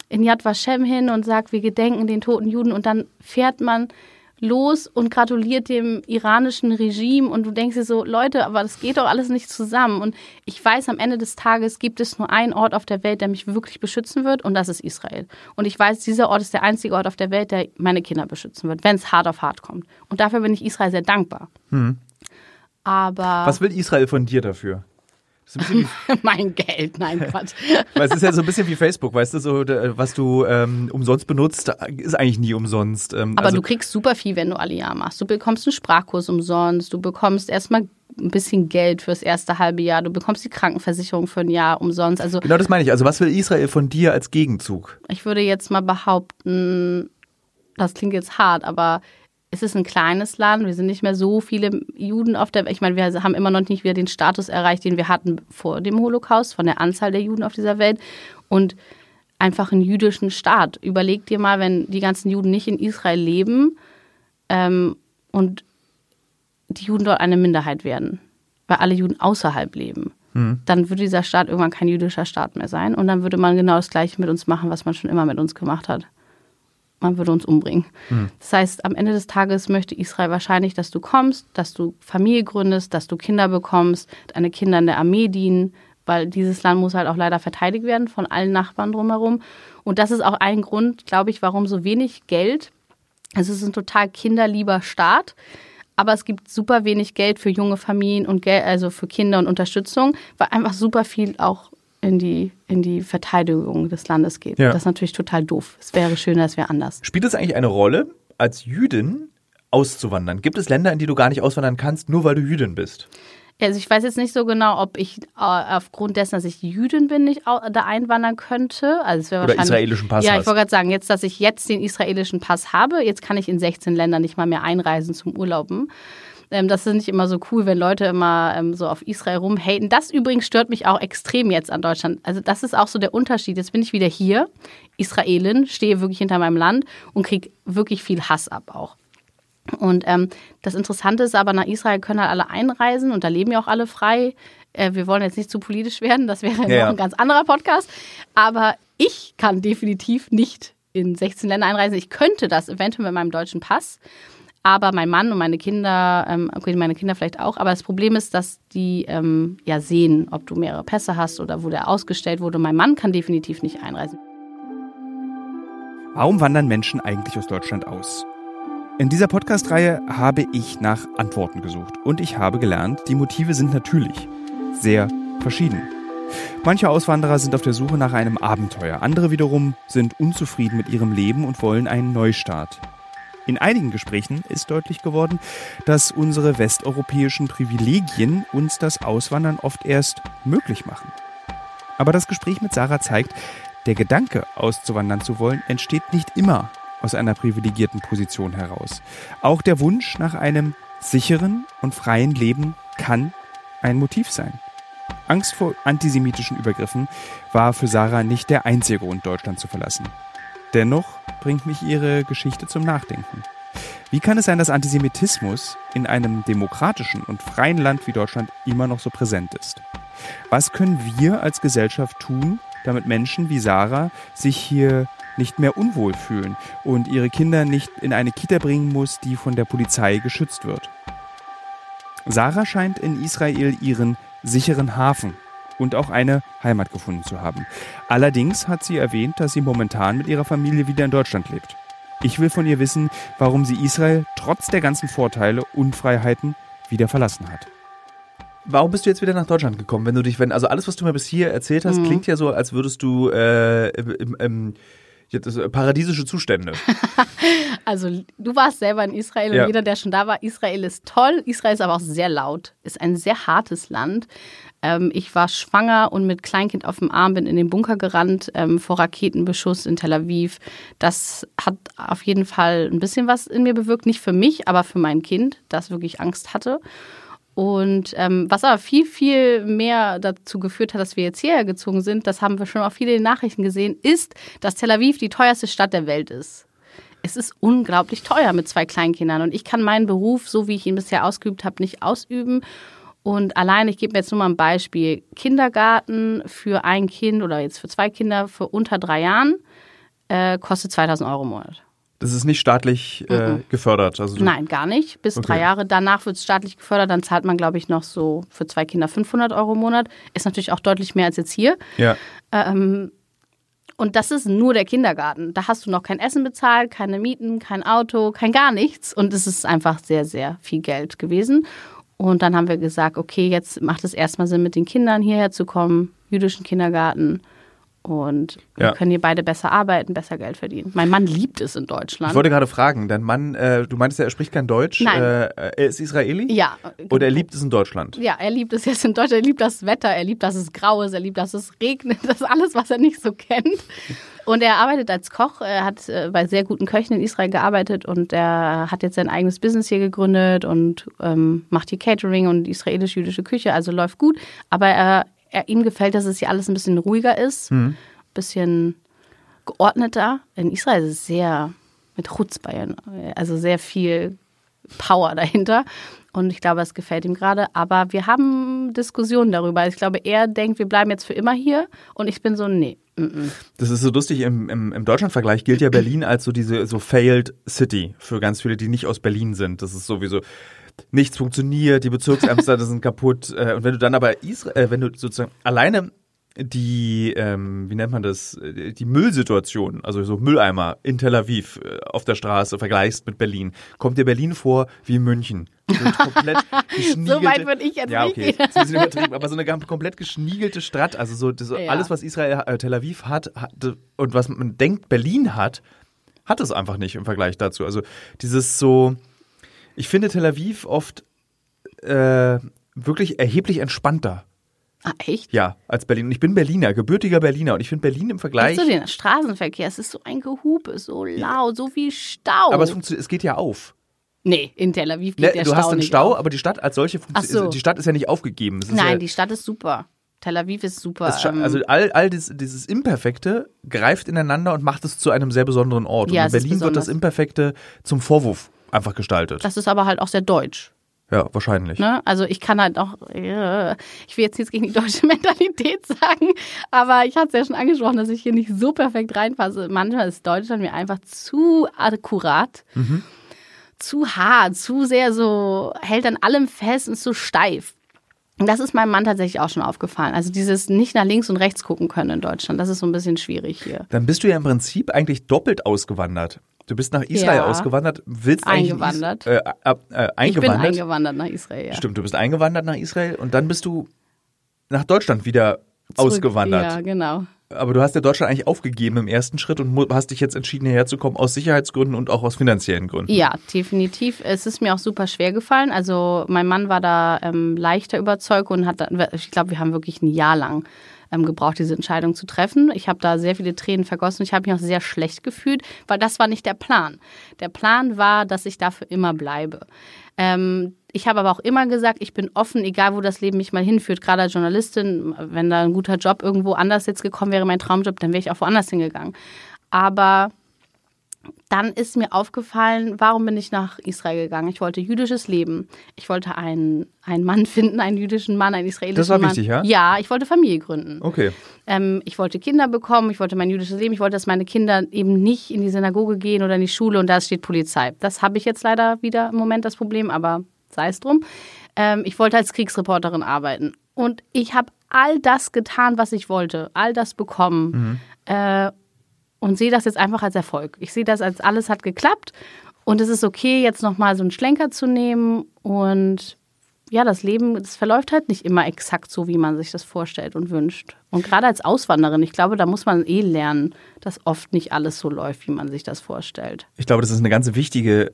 in Yad Vashem hin und sagt, wir gedenken den toten Juden und dann fährt man los und gratuliert dem iranischen Regime und du denkst dir so, Leute, aber das geht doch alles nicht zusammen. Und ich weiß, am Ende des Tages gibt es nur einen Ort auf der Welt, der mich wirklich beschützen wird und das ist Israel. Und ich weiß, dieser Ort ist der einzige Ort auf der Welt, der meine Kinder beschützen wird, wenn es hart auf hart kommt. Und dafür bin ich Israel sehr dankbar. Aber Was will Israel von dir dafür? mein Geld, nein, Quatsch. weil es ist ja so ein bisschen wie Facebook, weißt du, so, was du ähm, umsonst benutzt, ist eigentlich nie umsonst. Ähm, Aber also, du kriegst super viel, wenn du Aliyah machst. Du bekommst einen Sprachkurs umsonst, du bekommst erstmal ein bisschen Geld fürs erste halbe Jahr, du bekommst die Krankenversicherung für ein Jahr umsonst. Also Genau das meine ich. Also was will Israel von dir als Gegenzug? ich würde jetzt mal behaupten, das klingt jetzt hart, aber es ist ein kleines Land, wir sind nicht mehr so viele Juden auf der Welt. Ich meine, wir haben immer noch nicht wieder den Status erreicht, den wir hatten vor dem Holocaust, von der Anzahl der Juden auf dieser Welt. Und einfach einen jüdischen Staat. Überleg dir mal, wenn die ganzen Juden nicht in Israel leben ähm, und die Juden dort eine Minderheit werden, weil alle Juden außerhalb leben, dann würde dieser Staat irgendwann kein jüdischer Staat mehr sein und dann würde man genau das Gleiche mit uns machen, was man schon immer mit uns gemacht hat. Man würde uns umbringen. Das heißt, am Ende des Tages möchte Israel wahrscheinlich, dass du kommst, dass du Familie gründest, dass du Kinder bekommst, deine Kinder in der Armee dienen, weil dieses Land muss halt auch leider verteidigt werden von allen Nachbarn drumherum. Und das ist auch ein Grund, glaube ich, warum so wenig Geld. Also es ist ein total kinderlieber Staat, aber es gibt super wenig Geld für junge Familien und Geld, also für Kinder und Unterstützung, weil einfach super viel auch in die, in die Verteidigung des Landes geht. Ja. Das ist natürlich total doof. Es wäre schöner, es wäre anders. Spielt es eigentlich eine Rolle? als Jüdin auszuwandern? Gibt es Länder, in die du gar nicht auswandern kannst, nur weil du Jüdin bist? Also ich weiß jetzt nicht so genau, ob ich äh, aufgrund dessen, dass ich Jüdin bin, nicht da einwandern könnte. Also es wäre Oder israelischen Pass Ja, ich wollte gerade sagen, jetzt, dass ich jetzt den israelischen Pass habe, jetzt kann ich in 16 Ländern nicht mal mehr einreisen zum Urlauben. Ähm, das ist nicht immer so cool, wenn Leute immer ähm, so auf Israel rumhaten. Das übrigens stört mich auch extrem jetzt an Deutschland. Also das ist auch so der Unterschied. Jetzt bin ich wieder hier, Israelin, stehe wirklich hinter meinem Land und kriege wirklich viel Hass ab auch. Und ähm, das Interessante ist aber, nach Israel können halt alle einreisen und da leben ja auch alle frei. Äh, wir wollen jetzt nicht zu politisch werden, das wäre Ja, noch ein ganz anderer Podcast. Aber ich kann definitiv nicht in 16 Länder einreisen. Ich könnte das eventuell mit meinem deutschen Pass. Aber mein Mann und meine Kinder, ähm, okay, meine Kinder vielleicht auch, aber das Problem ist, dass die ähm, ja sehen, ob du mehrere Pässe hast oder wo der ausgestellt wurde. Mein Mann kann definitiv nicht einreisen. Warum wandern Menschen eigentlich aus Deutschland aus? In dieser Podcast-Reihe habe ich nach Antworten gesucht und ich habe gelernt, die Motive sind natürlich sehr verschieden. Manche Auswanderer sind auf der Suche nach einem Abenteuer, andere wiederum sind unzufrieden mit ihrem Leben und wollen einen Neustart. In einigen Gesprächen ist deutlich geworden, dass unsere westeuropäischen Privilegien uns das Auswandern oft erst möglich machen. Aber das Gespräch mit Sarah zeigt, der Gedanke, auszuwandern zu wollen, entsteht nicht immer aus einer privilegierten Position heraus. Auch der Wunsch nach einem sicheren und freien Leben kann ein Motiv sein. Angst vor antisemitischen Übergriffen war für Sarah nicht der einzige Grund, Deutschland zu verlassen. Dennoch bringt mich ihre Geschichte zum Nachdenken. Wie kann es sein, dass Antisemitismus in einem demokratischen und freien Land wie Deutschland immer noch so präsent ist? Was können wir als Gesellschaft tun, damit Menschen wie Sarah sich hier nicht mehr unwohl fühlen und ihre Kinder nicht in eine Kita bringen muss, die von der Polizei geschützt wird? Sarah scheint in Israel ihren sicheren Hafen und auch eine Heimat gefunden zu haben. Allerdings hat sie erwähnt, dass sie momentan mit ihrer Familie wieder in Deutschland lebt. Ich will von ihr wissen, warum sie Israel trotz der ganzen Vorteile und Freiheiten wieder verlassen hat. Warum bist du jetzt wieder nach Deutschland gekommen? Wenn du dich, wenn, also alles, was du mir bis hier erzählt hast, klingt ja so, als würdest du äh, im, im, äh, paradiesische Zustände. Also du warst selber in Israel Ja. und jeder, der schon da war, Israel ist toll. Israel ist aber auch sehr laut, ist ein sehr hartes Land. Ähm, ich war schwanger und mit Kleinkind auf dem Arm bin in den Bunker gerannt ähm, vor Raketenbeschuss in Tel Aviv. Das hat auf jeden Fall ein bisschen was in mir bewirkt, nicht für mich, aber für mein Kind, das wirklich Angst hatte. Und ähm, was aber viel, viel mehr dazu geführt hat, dass wir jetzt hierher gezogen sind, das haben wir schon auf viele Nachrichten gesehen, ist, dass Tel Aviv die teuerste Stadt der Welt ist. Es ist unglaublich teuer mit zwei Kleinkindern und ich kann meinen Beruf, so wie ich ihn bisher ausgeübt habe, nicht ausüben. Und allein, ich gebe mir jetzt nur mal ein Beispiel, Kindergarten für ein Kind oder jetzt für zwei Kinder für unter drei Jahren äh, kostet 2000 Euro im Monat. Das ist nicht staatlich äh, gefördert. Also Nein, gar nicht. Bis Okay. drei Jahre. Danach wird es staatlich gefördert. Dann zahlt man, glaube ich, noch so für zwei Kinder 500 Euro im Monat. Ist natürlich auch deutlich mehr als jetzt hier. Ja. Ähm, und das ist nur der Kindergarten. Da hast du noch kein Essen bezahlt, keine Mieten, kein Auto, kein gar nichts. Und es ist einfach sehr, sehr viel Geld gewesen. Und dann haben wir gesagt, okay, jetzt macht es erstmal Sinn, mit den Kindern hierher zu kommen, jüdischen Kindergarten. Und wir Ja. können hier beide besser arbeiten, besser Geld verdienen. Mein Mann liebt es in Deutschland. Ich wollte gerade fragen, dein Mann, äh, du meintest ja, er spricht kein Deutsch. Nein. Äh, er ist Israeli? ja. Und er liebt es in Deutschland. Ja, er liebt es jetzt in Deutschland, er liebt das Wetter, er liebt, dass es grau ist, er liebt, dass es regnet, das ist alles, was er nicht so kennt. Und er arbeitet als Koch, er hat äh, bei sehr guten Köchen in Israel gearbeitet und er hat jetzt sein eigenes Business hier gegründet und ähm, macht hier Catering und israelisch-jüdische Küche, also läuft gut. Aber er, er, ihm gefällt, dass es hier alles ein bisschen ruhiger ist, ein bisschen geordneter. In Israel ist es sehr mit Chutzpah, also sehr viel Power dahinter. Und ich glaube, es gefällt ihm gerade. Aber wir haben Diskussionen darüber. Ich glaube, er denkt, wir bleiben jetzt für immer hier. Und ich bin so, nee. mm, mm. Das ist so lustig, im, im, im Deutschlandvergleich gilt ja Berlin als so diese so failed City für ganz viele, die nicht aus Berlin sind. Das ist sowieso nichts funktioniert, die Bezirksämter sind kaputt. Äh, und wenn du dann aber Israel, äh, wenn du sozusagen alleine die, ähm, wie nennt man das, äh, die Müllsituation, also so Mülleimer in Tel Aviv äh, auf der Straße vergleichst mit Berlin, kommt dir Berlin vor wie München. So komplett So weit würde ich jetzt ja, nicht okay, gehen. ist ein übertrieben, aber so eine komplett geschniegelte Stadt, also so, so Ja. alles, was Israel, äh, Tel Aviv hat, hat und was man denkt, Berlin hat, hat es einfach nicht im Vergleich dazu. Also dieses so, ich finde Tel Aviv oft äh, wirklich erheblich entspannter. Ah, echt? Ja, als Berlin. Und ich bin Berliner, gebürtiger Berliner. Und ich finde Berlin im Vergleich. Weißt du den Straßenverkehr? Es ist so ein Gehupe, so laut, so viel Stau. Aber es, funktioniert- es geht ja auf. nee, in Tel Aviv geht Ne, der du Stau hast einen nicht Stau, auf. aber die Stadt als solche funktioniert. so. Die Stadt ist ja nicht aufgegeben. Ist Nein, ja, die Stadt ist super. Tel Aviv ist super. scha- ähm, also all, all dieses, dieses Imperfekte greift ineinander und macht es zu einem sehr besonderen Ort. Ja, und in ist Berlin wird das. Imperfekte zum Vorwurf einfach gestaltet. das ist aber halt auch sehr deutsch. ja, wahrscheinlich. Ne? Also ich kann halt auch, äh, ich will jetzt nichts gegen die deutsche Mentalität sagen, aber ich hatte es ja schon angesprochen, dass ich hier nicht so perfekt reinpasse. Manchmal ist Deutschland mir einfach zu akkurat, zu hart, zu sehr so, hält an allem fest und ist so steif. Und das ist meinem Mann tatsächlich auch schon aufgefallen. Also dieses nicht nach links und rechts gucken können in Deutschland, das ist so ein bisschen schwierig hier. Dann bist du ja im Prinzip eigentlich doppelt ausgewandert. Du bist nach Israel Ja. ausgewandert, willst eigentlich Eingewandert. Äh, äh, äh, eingewandert. Ich bin eingewandert nach Israel, ja. Stimmt, du bist eingewandert nach Israel und dann bist du nach Deutschland wieder Zurück- ausgewandert. Ja, genau. Aber du hast ja Deutschland eigentlich aufgegeben im ersten Schritt und hast dich jetzt entschieden, hierher zu kommen aus Sicherheitsgründen und auch aus finanziellen Gründen. Ja, definitiv. Es ist mir auch super schwer gefallen. Also mein Mann war da ähm, leichter überzeugt und hat, dann, ich glaube, wir haben wirklich ein Jahr lang ähm, gebraucht, diese Entscheidung zu treffen. Ich habe da sehr viele Tränen vergossen. Ich habe mich auch sehr schlecht gefühlt, weil das war nicht der Plan. Der Plan war, dass ich dafür immer bleibe. Ähm, ich habe aber auch immer gesagt, ich bin offen, egal wo das Leben mich mal hinführt. Gerade als Journalistin, wenn da ein guter Job irgendwo anders jetzt gekommen wäre, mein Traumjob, dann wäre ich auch woanders hingegangen. Aber dann ist mir aufgefallen, warum bin ich nach Israel gegangen? Ich wollte jüdisches Leben. Ich wollte einen, einen Mann finden, einen jüdischen Mann, einen israelischen Das war Mann. wichtig, ja? Ja, ich wollte Familie gründen. Okay. Ähm, ich wollte Kinder bekommen, ich wollte mein jüdisches Leben, ich wollte, dass meine Kinder eben nicht in die Synagoge gehen oder in die Schule und da steht Polizei. Das habe ich jetzt leider wieder im Moment das Problem, aber sei es drum. Ähm, ich wollte als Kriegsreporterin arbeiten und ich habe all das getan, was ich wollte, all das bekommen äh, und sehe das jetzt einfach als Erfolg. Ich sehe das als alles hat geklappt und es ist okay, jetzt nochmal so einen Schlenker zu nehmen und ja, das Leben, das verläuft halt nicht immer exakt so, wie man sich das vorstellt und wünscht. Und gerade als Auswanderin, ich glaube, da muss man eh lernen, dass oft nicht alles so läuft, wie man sich das vorstellt. Ich glaube, das ist eine ganz wichtige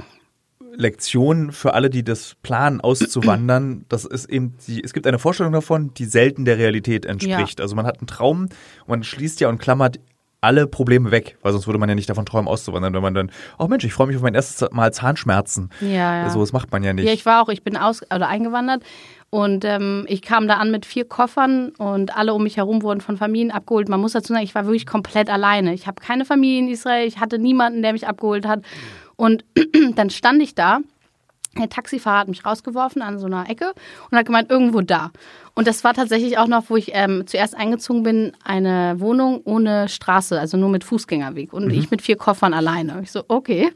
Lektion für alle, die das planen, auszuwandern. Das ist eben, die, es gibt eine Vorstellung davon, die selten der Realität entspricht. Also man hat einen Traum und man schließt ja und klammert alle Probleme weg, weil sonst würde man ja nicht davon träumen, auszuwandern, wenn man dann, oh Mensch, ich freue mich auf mein erstes Mal Zahnschmerzen. Ja, ja. So, das macht man ja nicht. Ja, ich war auch, ich bin aus oder eingewandert und ähm, ich kam da an mit vier Koffern und alle um mich herum wurden von Familien abgeholt. Man muss dazu sagen, ich war wirklich komplett alleine. Ich habe keine Familie in Israel, ich hatte niemanden, der mich abgeholt hat. Und dann stand ich da. Der Taxifahrer hat mich rausgeworfen an so einer Ecke und hat gemeint, irgendwo da. Und das war tatsächlich auch noch, wo ich ähm, zuerst eingezogen bin, eine Wohnung ohne Straße, also nur mit Fußgängerweg. Und ich mit vier Koffern alleine. Ich so, okay.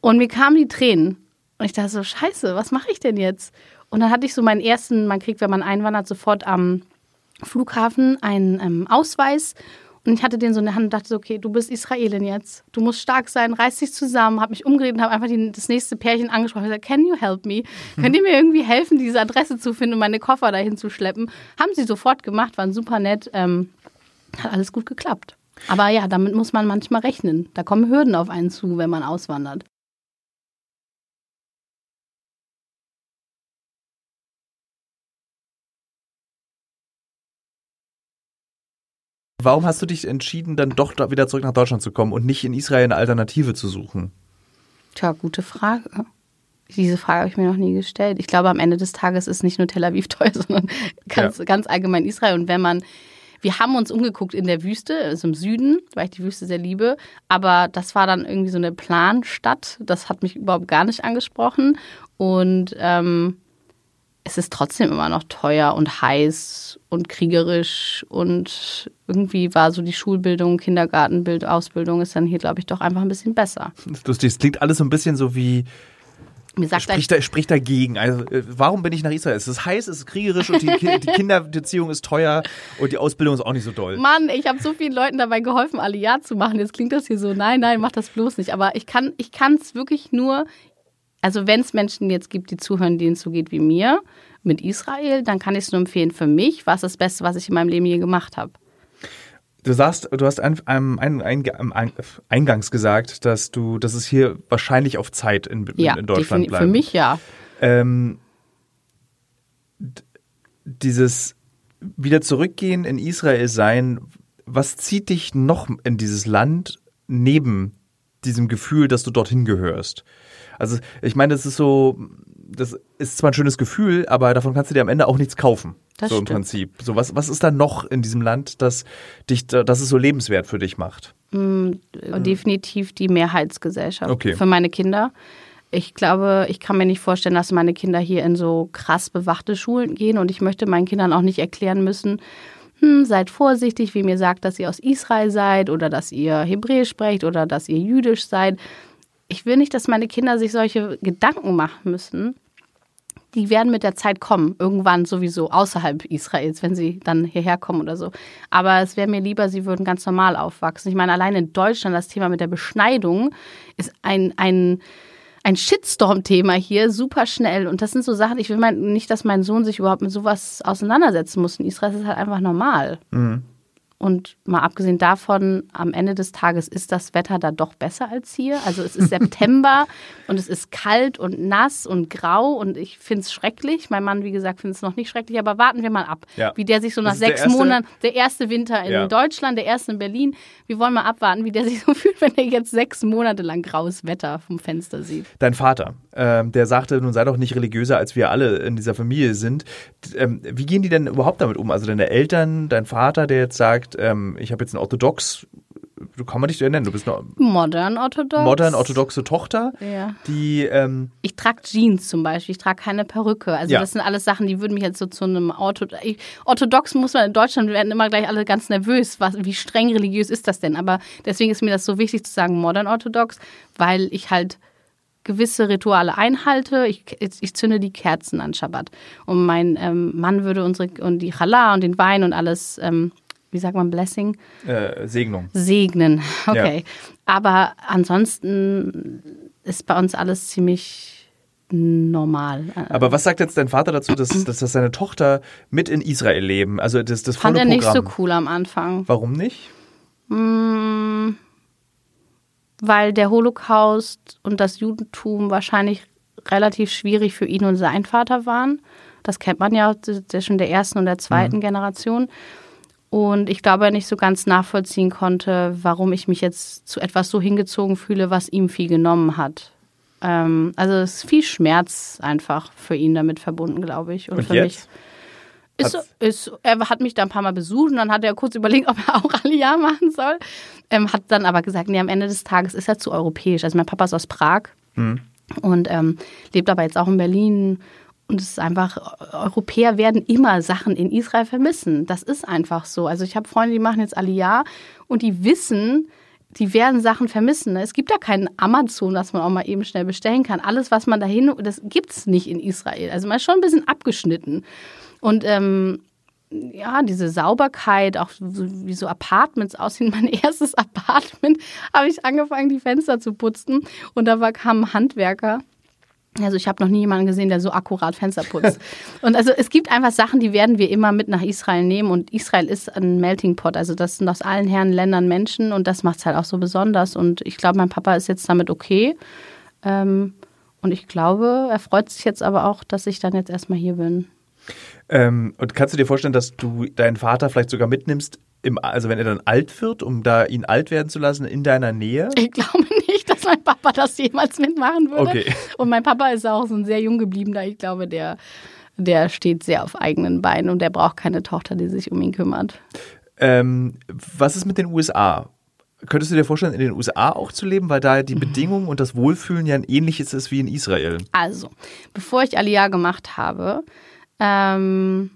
Und mir kamen die Tränen. Und ich dachte so, scheiße, was mache ich denn jetzt? Und dann hatte ich so meinen ersten, man kriegt, wenn man einwandert, sofort am Flughafen einen ähm, Ausweis. Und ich hatte den so in der Hand und dachte so, okay, du bist Israelin jetzt. Du musst stark sein, reiß dich zusammen. Habe mich umgedreht und habe einfach die, das nächste Pärchen angesprochen. Ich gesagt, can you help me? Könnt ihr mir irgendwie helfen, diese Adresse zu finden und meine Koffer dahin zu schleppen? Haben sie sofort gemacht, waren super nett. Ähm, hat alles gut geklappt. Aber ja, damit muss man manchmal rechnen. Da kommen Hürden auf einen zu, wenn man auswandert. Warum hast du dich entschieden, dann doch wieder zurück nach Deutschland zu kommen und nicht in Israel eine Alternative zu suchen? Tja, gute Frage. Diese Frage habe ich mir noch nie gestellt. Ich glaube, am Ende des Tages ist nicht nur Tel Aviv teuer, sondern ganz, Ja. ganz allgemein Israel. Und wenn man, wir haben uns umgeguckt in der Wüste, also im Süden, weil ich die Wüste sehr liebe, aber das war dann irgendwie so eine Planstadt. Das hat mich überhaupt gar nicht angesprochen. Und ähm, es ist trotzdem immer noch teuer und heiß und kriegerisch und irgendwie war so die Schulbildung, Kindergartenbild, Ausbildung ist dann hier, glaube ich, doch einfach ein bisschen besser. Das ist lustig, es klingt alles so ein bisschen so wie, Mir sagt spricht, da, spricht dagegen. Also, äh, warum bin ich nach Israel? Es ist heiß, es ist kriegerisch und die, Ki- die Kinderbeziehung ist teuer und die Ausbildung ist auch nicht so doll. Mann, ich habe so vielen Leuten dabei geholfen, alle Ja zu machen. Jetzt klingt das hier so, nein, nein, mach das bloß nicht. Aber ich kann ich es wirklich nur, also wenn es Menschen jetzt gibt, die zuhören, denen es so geht wie mir, mit Israel, dann kann ich es nur empfehlen für mich, was das Beste, was ich in meinem Leben je gemacht habe. Du sagst, du hast ein, ein, ein, ein, eingangs gesagt, dass du, dass es hier wahrscheinlich auf Zeit in, ja, in Deutschland bleibt. Für mich ja. Ähm, dieses wieder zurückgehen in Israel sein, was zieht dich noch in dieses Land neben diesem Gefühl, dass du dorthin gehörst? Also ich meine, das ist so, das ist zwar ein schönes Gefühl, aber davon kannst du dir am Ende auch nichts kaufen. Das so im stimmt. Prinzip. So was, was ist da noch in diesem Land, das dich, das es so lebenswert für dich macht? Mm, definitiv die Mehrheitsgesellschaft Okay. für meine Kinder. Ich glaube, ich kann mir nicht vorstellen, dass meine Kinder hier in so krass bewachte Schulen gehen und ich möchte meinen Kindern auch nicht erklären müssen, hm, seid vorsichtig, wie mir sagt, dass ihr aus Israel seid oder dass ihr Hebräisch sprecht oder dass ihr jüdisch seid. Ich will nicht, dass meine Kinder sich solche Gedanken machen müssen. Die werden mit der Zeit kommen, irgendwann sowieso außerhalb Israels, wenn sie dann hierher kommen oder so. Aber es wäre mir lieber, sie würden ganz normal aufwachsen. Ich meine, allein in Deutschland das Thema mit der Beschneidung ist ein, ein, ein Shitstorm-Thema hier, super schnell. Und das sind so Sachen, ich will mein, nicht, dass mein Sohn sich überhaupt mit sowas auseinandersetzen muss. In Israel ist es halt einfach normal. Und mal abgesehen davon, am Ende des Tages ist das Wetter da doch besser als hier. Also es ist September und es ist kalt und nass und grau und ich finde es schrecklich. Mein Mann, wie gesagt, findet es noch nicht schrecklich, aber warten wir mal ab, Ja. wie der sich so nach der sechs erste- Monaten, der erste Winter in Ja. Deutschland, der erste in Berlin, wir wollen mal abwarten, wie der sich so fühlt, wenn er jetzt sechs Monate lang graues Wetter vom Fenster sieht. Dein Vater, ähm, der sagte, nun sei doch nicht religiöser, als wir alle in dieser Familie sind. Ähm, wie gehen die denn überhaupt damit um? Also deine Eltern, dein Vater, der jetzt sagt, ähm, ich habe jetzt einen orthodox, du kann man dich nennen, du bist eine Modern orthodox. modern orthodoxe Tochter, Ja. die ähm, Ich trage Jeans zum Beispiel, ich trage keine Perücke. Also Ja. das sind alles Sachen, die würden mich jetzt so zu einem Ortho ich, Orthodox muss man in Deutschland werden immer gleich alle ganz nervös, was, wie streng religiös ist das denn? Aber deswegen ist mir das so wichtig zu sagen modern orthodox, weil ich halt gewisse Rituale einhalte. Ich, ich zünde die Kerzen an Schabbat. Und mein ähm, Mann würde unsere und die Challah und den Wein und alles, ähm, wie sagt man, Blessing? äh, Segnung. segnen. Okay. Aber ansonsten ist bei uns alles ziemlich normal. Aber was sagt jetzt dein Vater dazu, dass, dass, dass seine Tochter mit in Israel leben? Also das, das Fand volle er nicht so Programm. cool am Anfang. Warum nicht? Mm, Weil der Holocaust und das Judentum wahrscheinlich relativ schwierig für ihn und seinen Vater waren. Das kennt man ja zwischen der ersten und der zweiten Generation. Und ich glaube, er nicht so ganz nachvollziehen konnte, warum ich mich jetzt zu etwas so hingezogen fühle, was ihm viel genommen hat. Ähm, also es ist viel Schmerz einfach für ihn damit verbunden, glaube ich. Und für jetzt? mich ist, ist, er hat mich da ein paar Mal besucht und dann hat er kurz überlegt, ob er auch Aliyah machen soll. Ähm, hat dann aber gesagt, nee, am Ende des Tages ist er zu europäisch. Also mein Papa ist aus Prag und ähm, lebt aber jetzt auch in Berlin. Und es ist einfach, Europäer werden immer Sachen in Israel vermissen. Das ist einfach so. Also ich habe Freunde, die machen jetzt Aliyah und die wissen, die werden Sachen vermissen. ne? Es gibt da keinen Amazon, das man auch mal eben schnell bestellen kann. Alles, was man dahin, das gibt's nicht in Israel. Also man ist schon ein bisschen abgeschnitten. Und ähm, ja, diese Sauberkeit, auch wie so Apartments aussehen. Mein erstes Apartment habe ich angefangen, die Fenster zu putzen. Und da war, kam ein Handwerker. Also ich habe noch nie jemanden gesehen, der so akkurat Fenster putzt. und also es gibt einfach Sachen, die werden wir immer mit nach Israel nehmen. Und Israel ist ein Melting Pot. Also das sind aus allen Herren Ländern Menschen und das macht es halt auch so besonders. Und ich glaube, mein Papa ist jetzt damit okay. Ähm, und ich glaube, er freut sich jetzt aber auch, dass ich dann jetzt erstmal hier bin. Ähm, und kannst du dir vorstellen, dass du deinen Vater vielleicht sogar mitnimmst, im, also wenn er dann alt wird, um da ihn alt werden zu lassen in deiner Nähe? Ich glaube nicht, dass mein Papa das jemals mitmachen würde. Okay. Und mein Papa ist auch so ein sehr jung gebliebener. Ich glaube, der, der steht sehr auf eigenen Beinen und der braucht keine Tochter, die sich um ihn kümmert. Ähm, was ist mit den USA? Könntest du dir vorstellen, in den USA auch zu leben, weil da die Bedingungen und das Wohlfühlen ja ein ähnliches ist wie in Israel? Also, bevor ich Aliyah gemacht habe, ähm,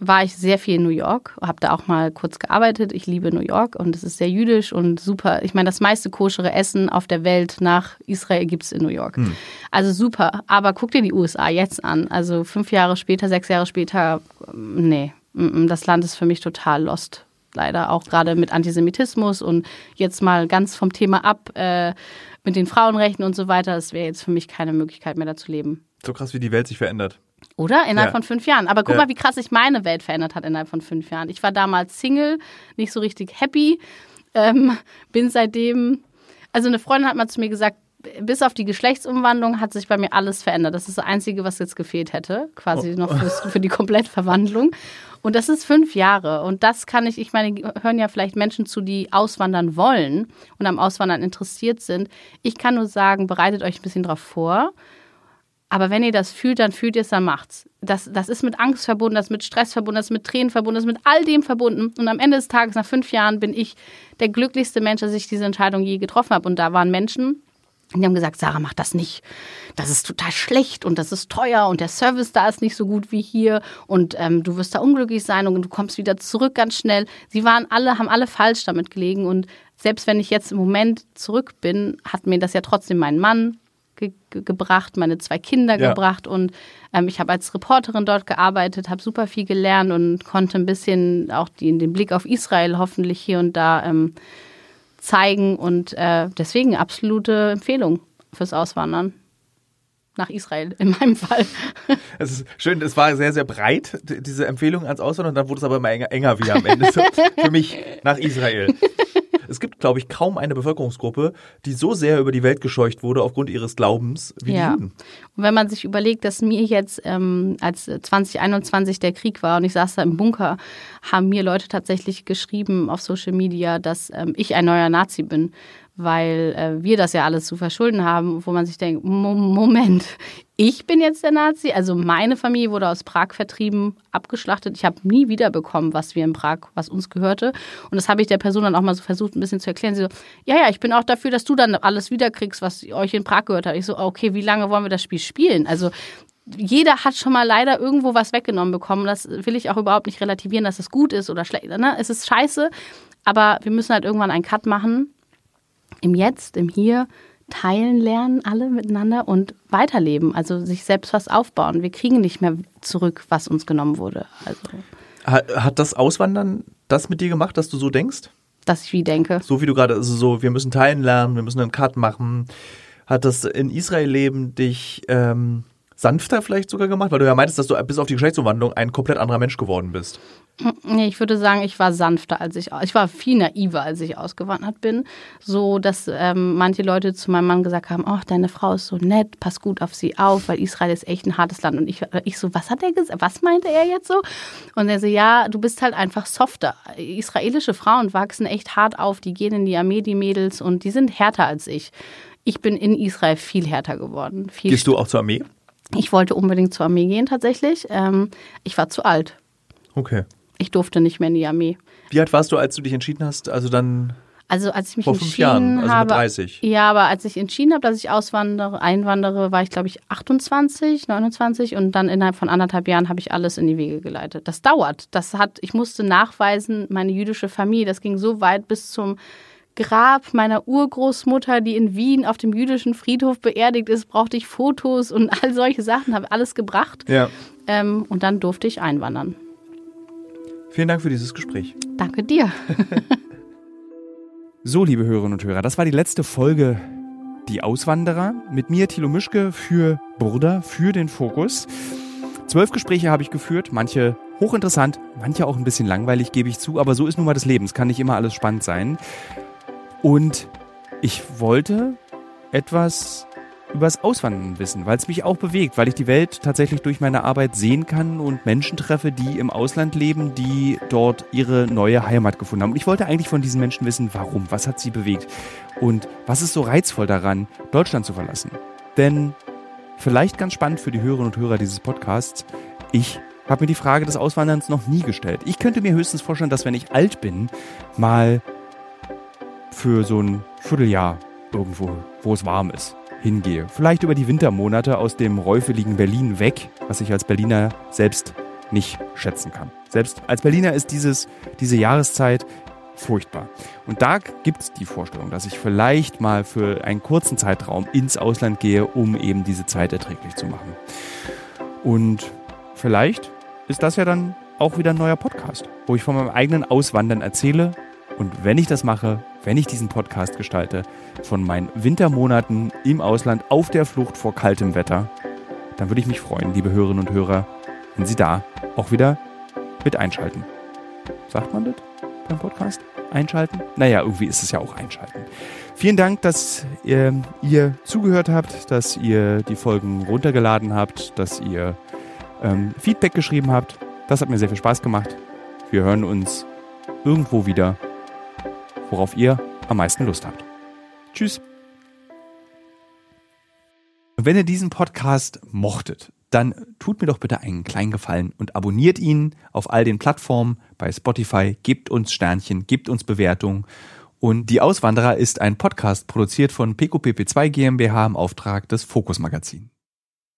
war ich sehr viel in New York, habe da auch mal kurz gearbeitet. Ich liebe New York und es ist sehr jüdisch und super. Ich meine, das meiste koschere Essen auf der Welt nach Israel gibt es in New York. Also super. Aber guck dir die USA jetzt an. Also fünf Jahre später, sechs Jahre später, ähm, nee, das Land ist für mich total lost. Leider auch gerade mit Antisemitismus und jetzt mal ganz vom Thema ab äh, mit den Frauenrechten und so weiter. Das wäre jetzt für mich keine Möglichkeit mehr da zu leben. So krass, wie die Welt sich verändert. Oder? Innerhalb Ja. von fünf Jahren. Aber guck Ja. mal, wie krass sich meine Welt verändert hat innerhalb von fünf Jahren. Ich war damals Single, nicht so richtig happy, ähm, bin seitdem, also eine Freundin hat mal zu mir gesagt, bis auf die Geschlechtsumwandlung hat sich bei mir alles verändert. Das ist das Einzige, was jetzt gefehlt hätte, quasi noch fürs, für die Komplettverwandlung. Und das ist fünf Jahre. Und das kann ich, ich meine, hören ja vielleicht Menschen zu, die auswandern wollen und am Auswandern interessiert sind. Ich kann nur sagen, bereitet euch ein bisschen drauf vor. Aber wenn ihr das fühlt, dann fühlt ihr es, dann macht's. Das, das ist mit Angst verbunden, das ist mit Stress verbunden, das ist mit Tränen verbunden, das ist mit all dem verbunden. Und am Ende des Tages, nach fünf Jahren, bin ich der glücklichste Mensch, dass ich diese Entscheidung je getroffen habe. Und da waren Menschen, die haben gesagt, Sarah, mach das nicht. Das ist total schlecht und das ist teuer und der Service da ist nicht so gut wie hier und ähm, du wirst da unglücklich sein und du kommst wieder zurück ganz schnell. Sie waren alle, haben alle falsch damit gelegen und selbst wenn ich jetzt im Moment zurück bin, hat mir das ja trotzdem mein Mann ge ge gebracht, meine zwei Kinder Ja. gebracht und ähm, ich habe als Reporterin dort gearbeitet, habe super viel gelernt und konnte ein bisschen auch die, den Blick auf Israel hoffentlich hier und da ähm, zeigen und äh, deswegen absolute Empfehlung fürs Auswandern nach Israel in meinem Fall. Es ist schön, es war sehr, sehr breit, diese Empfehlung ans Ausland, und dann wurde es aber immer enger, enger wieder am Ende. So, für mich nach Israel. Es gibt, glaube ich, kaum eine Bevölkerungsgruppe, die so sehr über die Welt gescheucht wurde aufgrund ihres Glaubens wie Ja. die Juden. Und wenn man sich überlegt, dass mir jetzt, ähm, als 2021 der Krieg war und ich saß da im Bunker, haben mir Leute tatsächlich geschrieben auf Social Media, dass ähm, ich ein neuer Nazi bin, weil äh, wir das ja alles zu verschulden haben, wo man sich denkt, Mo Moment, ich bin jetzt der Nazi? Also meine Familie wurde aus Prag vertrieben, abgeschlachtet. Ich habe nie wiederbekommen, was wir in Prag, was uns gehörte. Und das habe ich der Person dann auch mal so versucht, ein bisschen zu erklären. Sie so, ja, ja, ich bin auch dafür, dass du dann alles wiederkriegst, was euch in Prag gehört hat. Ich so, okay, wie lange wollen wir das Spiel spielen? Also jeder hat schon mal leider irgendwo was weggenommen bekommen. Das will ich auch überhaupt nicht relativieren, dass es gut ist oder schlecht. Ne? Es ist scheiße, aber wir müssen halt irgendwann einen Cut machen. Im Jetzt, im Hier, teilen lernen alle miteinander und weiterleben. Also sich selbst was aufbauen. Wir kriegen nicht mehr zurück, was uns genommen wurde. Also, Hat, hat das Auswandern das mit dir gemacht, dass du so denkst? dass ich wie denke. So wie du gerade, also so, wir müssen teilen lernen, wir müssen einen Cut machen. Hat das in Israel leben dich ähm, sanfter vielleicht sogar gemacht? Weil du ja meintest, dass du bis auf die Geschlechtsumwandlung ein komplett anderer Mensch geworden bist. Nee, ich würde sagen, ich war sanfter, als ich, ich war viel naiver, als ich ausgewandert bin. So, dass ähm, manche Leute zu meinem Mann gesagt haben, ach, deine Frau ist so nett, pass gut auf sie auf, weil Israel ist echt ein hartes Land. Und ich, ich so, was hat er gesagt? Was meinte er jetzt so? Und er so, ja, du bist halt einfach softer. Israelische Frauen wachsen echt hart auf, die gehen in die Armee, die Mädels, und die sind härter als ich. Ich bin in Israel viel härter geworden. Viel Gehst du auch zur Armee? Ich wollte unbedingt zur Armee gehen, tatsächlich. Ähm, ich war zu alt. Okay. Ich durfte nicht mehr in die Armee. Wie alt warst du, als du dich entschieden hast? Also dann Also als ich mich vor fünf entschieden Jahren, also habe, mit 30. ja, aber als ich entschieden habe, dass ich auswandere, einwandere, war ich glaube ich 28, 29 und dann innerhalb von anderthalb Jahren habe ich alles in die Wege geleitet. Das dauert. Das hat, ich musste nachweisen, meine jüdische Familie. Das ging so weit bis zum Grab meiner Urgroßmutter, die in Wien auf dem jüdischen Friedhof beerdigt ist, brauchte ich Fotos und all solche Sachen, habe alles gebracht. Ja. Ähm, und dann durfte ich einwandern. Vielen Dank für dieses Gespräch. Danke dir. So, liebe Hörerinnen und Hörer, das war die letzte Folge Die Auswanderer mit mir, Thilo Mischke, für Burda, für den Fokus. Zwölf Gespräche habe ich geführt, manche hochinteressant, manche auch ein bisschen langweilig, gebe ich zu, aber so ist nun mal das Leben. Es kann nicht immer alles spannend sein. Und ich wollte etwas übers Auswandern wissen, weil es mich auch bewegt, weil ich die Welt tatsächlich durch meine Arbeit sehen kann und Menschen treffe, die im Ausland leben, die dort ihre neue Heimat gefunden haben. Und ich wollte eigentlich von diesen Menschen wissen, warum, was hat sie bewegt und was ist so reizvoll daran, Deutschland zu verlassen. Denn vielleicht ganz spannend für die Hörerinnen und Hörer dieses Podcasts, ich habe mir die Frage des Auswanderns noch nie gestellt. Ich könnte mir höchstens vorstellen, dass wenn ich alt bin, mal für so ein Vierteljahr irgendwo, wo es warm ist, hingehe. Vielleicht über die Wintermonate aus dem räufeligen Berlin weg, was ich als Berliner selbst nicht schätzen kann. Selbst als Berliner ist dieses, diese Jahreszeit furchtbar. Und da gibt es die Vorstellung, dass ich vielleicht mal für einen kurzen Zeitraum ins Ausland gehe, um eben diese Zeit erträglich zu machen. Und vielleicht ist das ja dann auch wieder ein neuer Podcast, wo ich von meinem eigenen Auswandern erzähle. Und wenn ich das mache, wenn ich diesen Podcast gestalte, von meinen Wintermonaten im Ausland auf der Flucht vor kaltem Wetter, dann würde ich mich freuen, liebe Hörerinnen und Hörer, wenn Sie da auch wieder mit einschalten. Sagt man das beim Podcast? Einschalten? Naja, irgendwie ist es ja auch einschalten. Vielen Dank, dass ihr, ihr zugehört habt, dass ihr die Folgen runtergeladen habt, dass ihr ähm, Feedback geschrieben habt. Das hat mir sehr viel Spaß gemacht. Wir hören uns irgendwo wieder, worauf ihr am meisten Lust habt. Tschüss. Wenn ihr diesen Podcast mochtet, dann tut mir doch bitte einen kleinen Gefallen und abonniert ihn auf all den Plattformen bei Spotify, gebt uns Sternchen, gebt uns Bewertungen. Und Die Auswanderer ist ein Podcast produziert von PQPP2 GmbH im Auftrag des Fokus Magazin.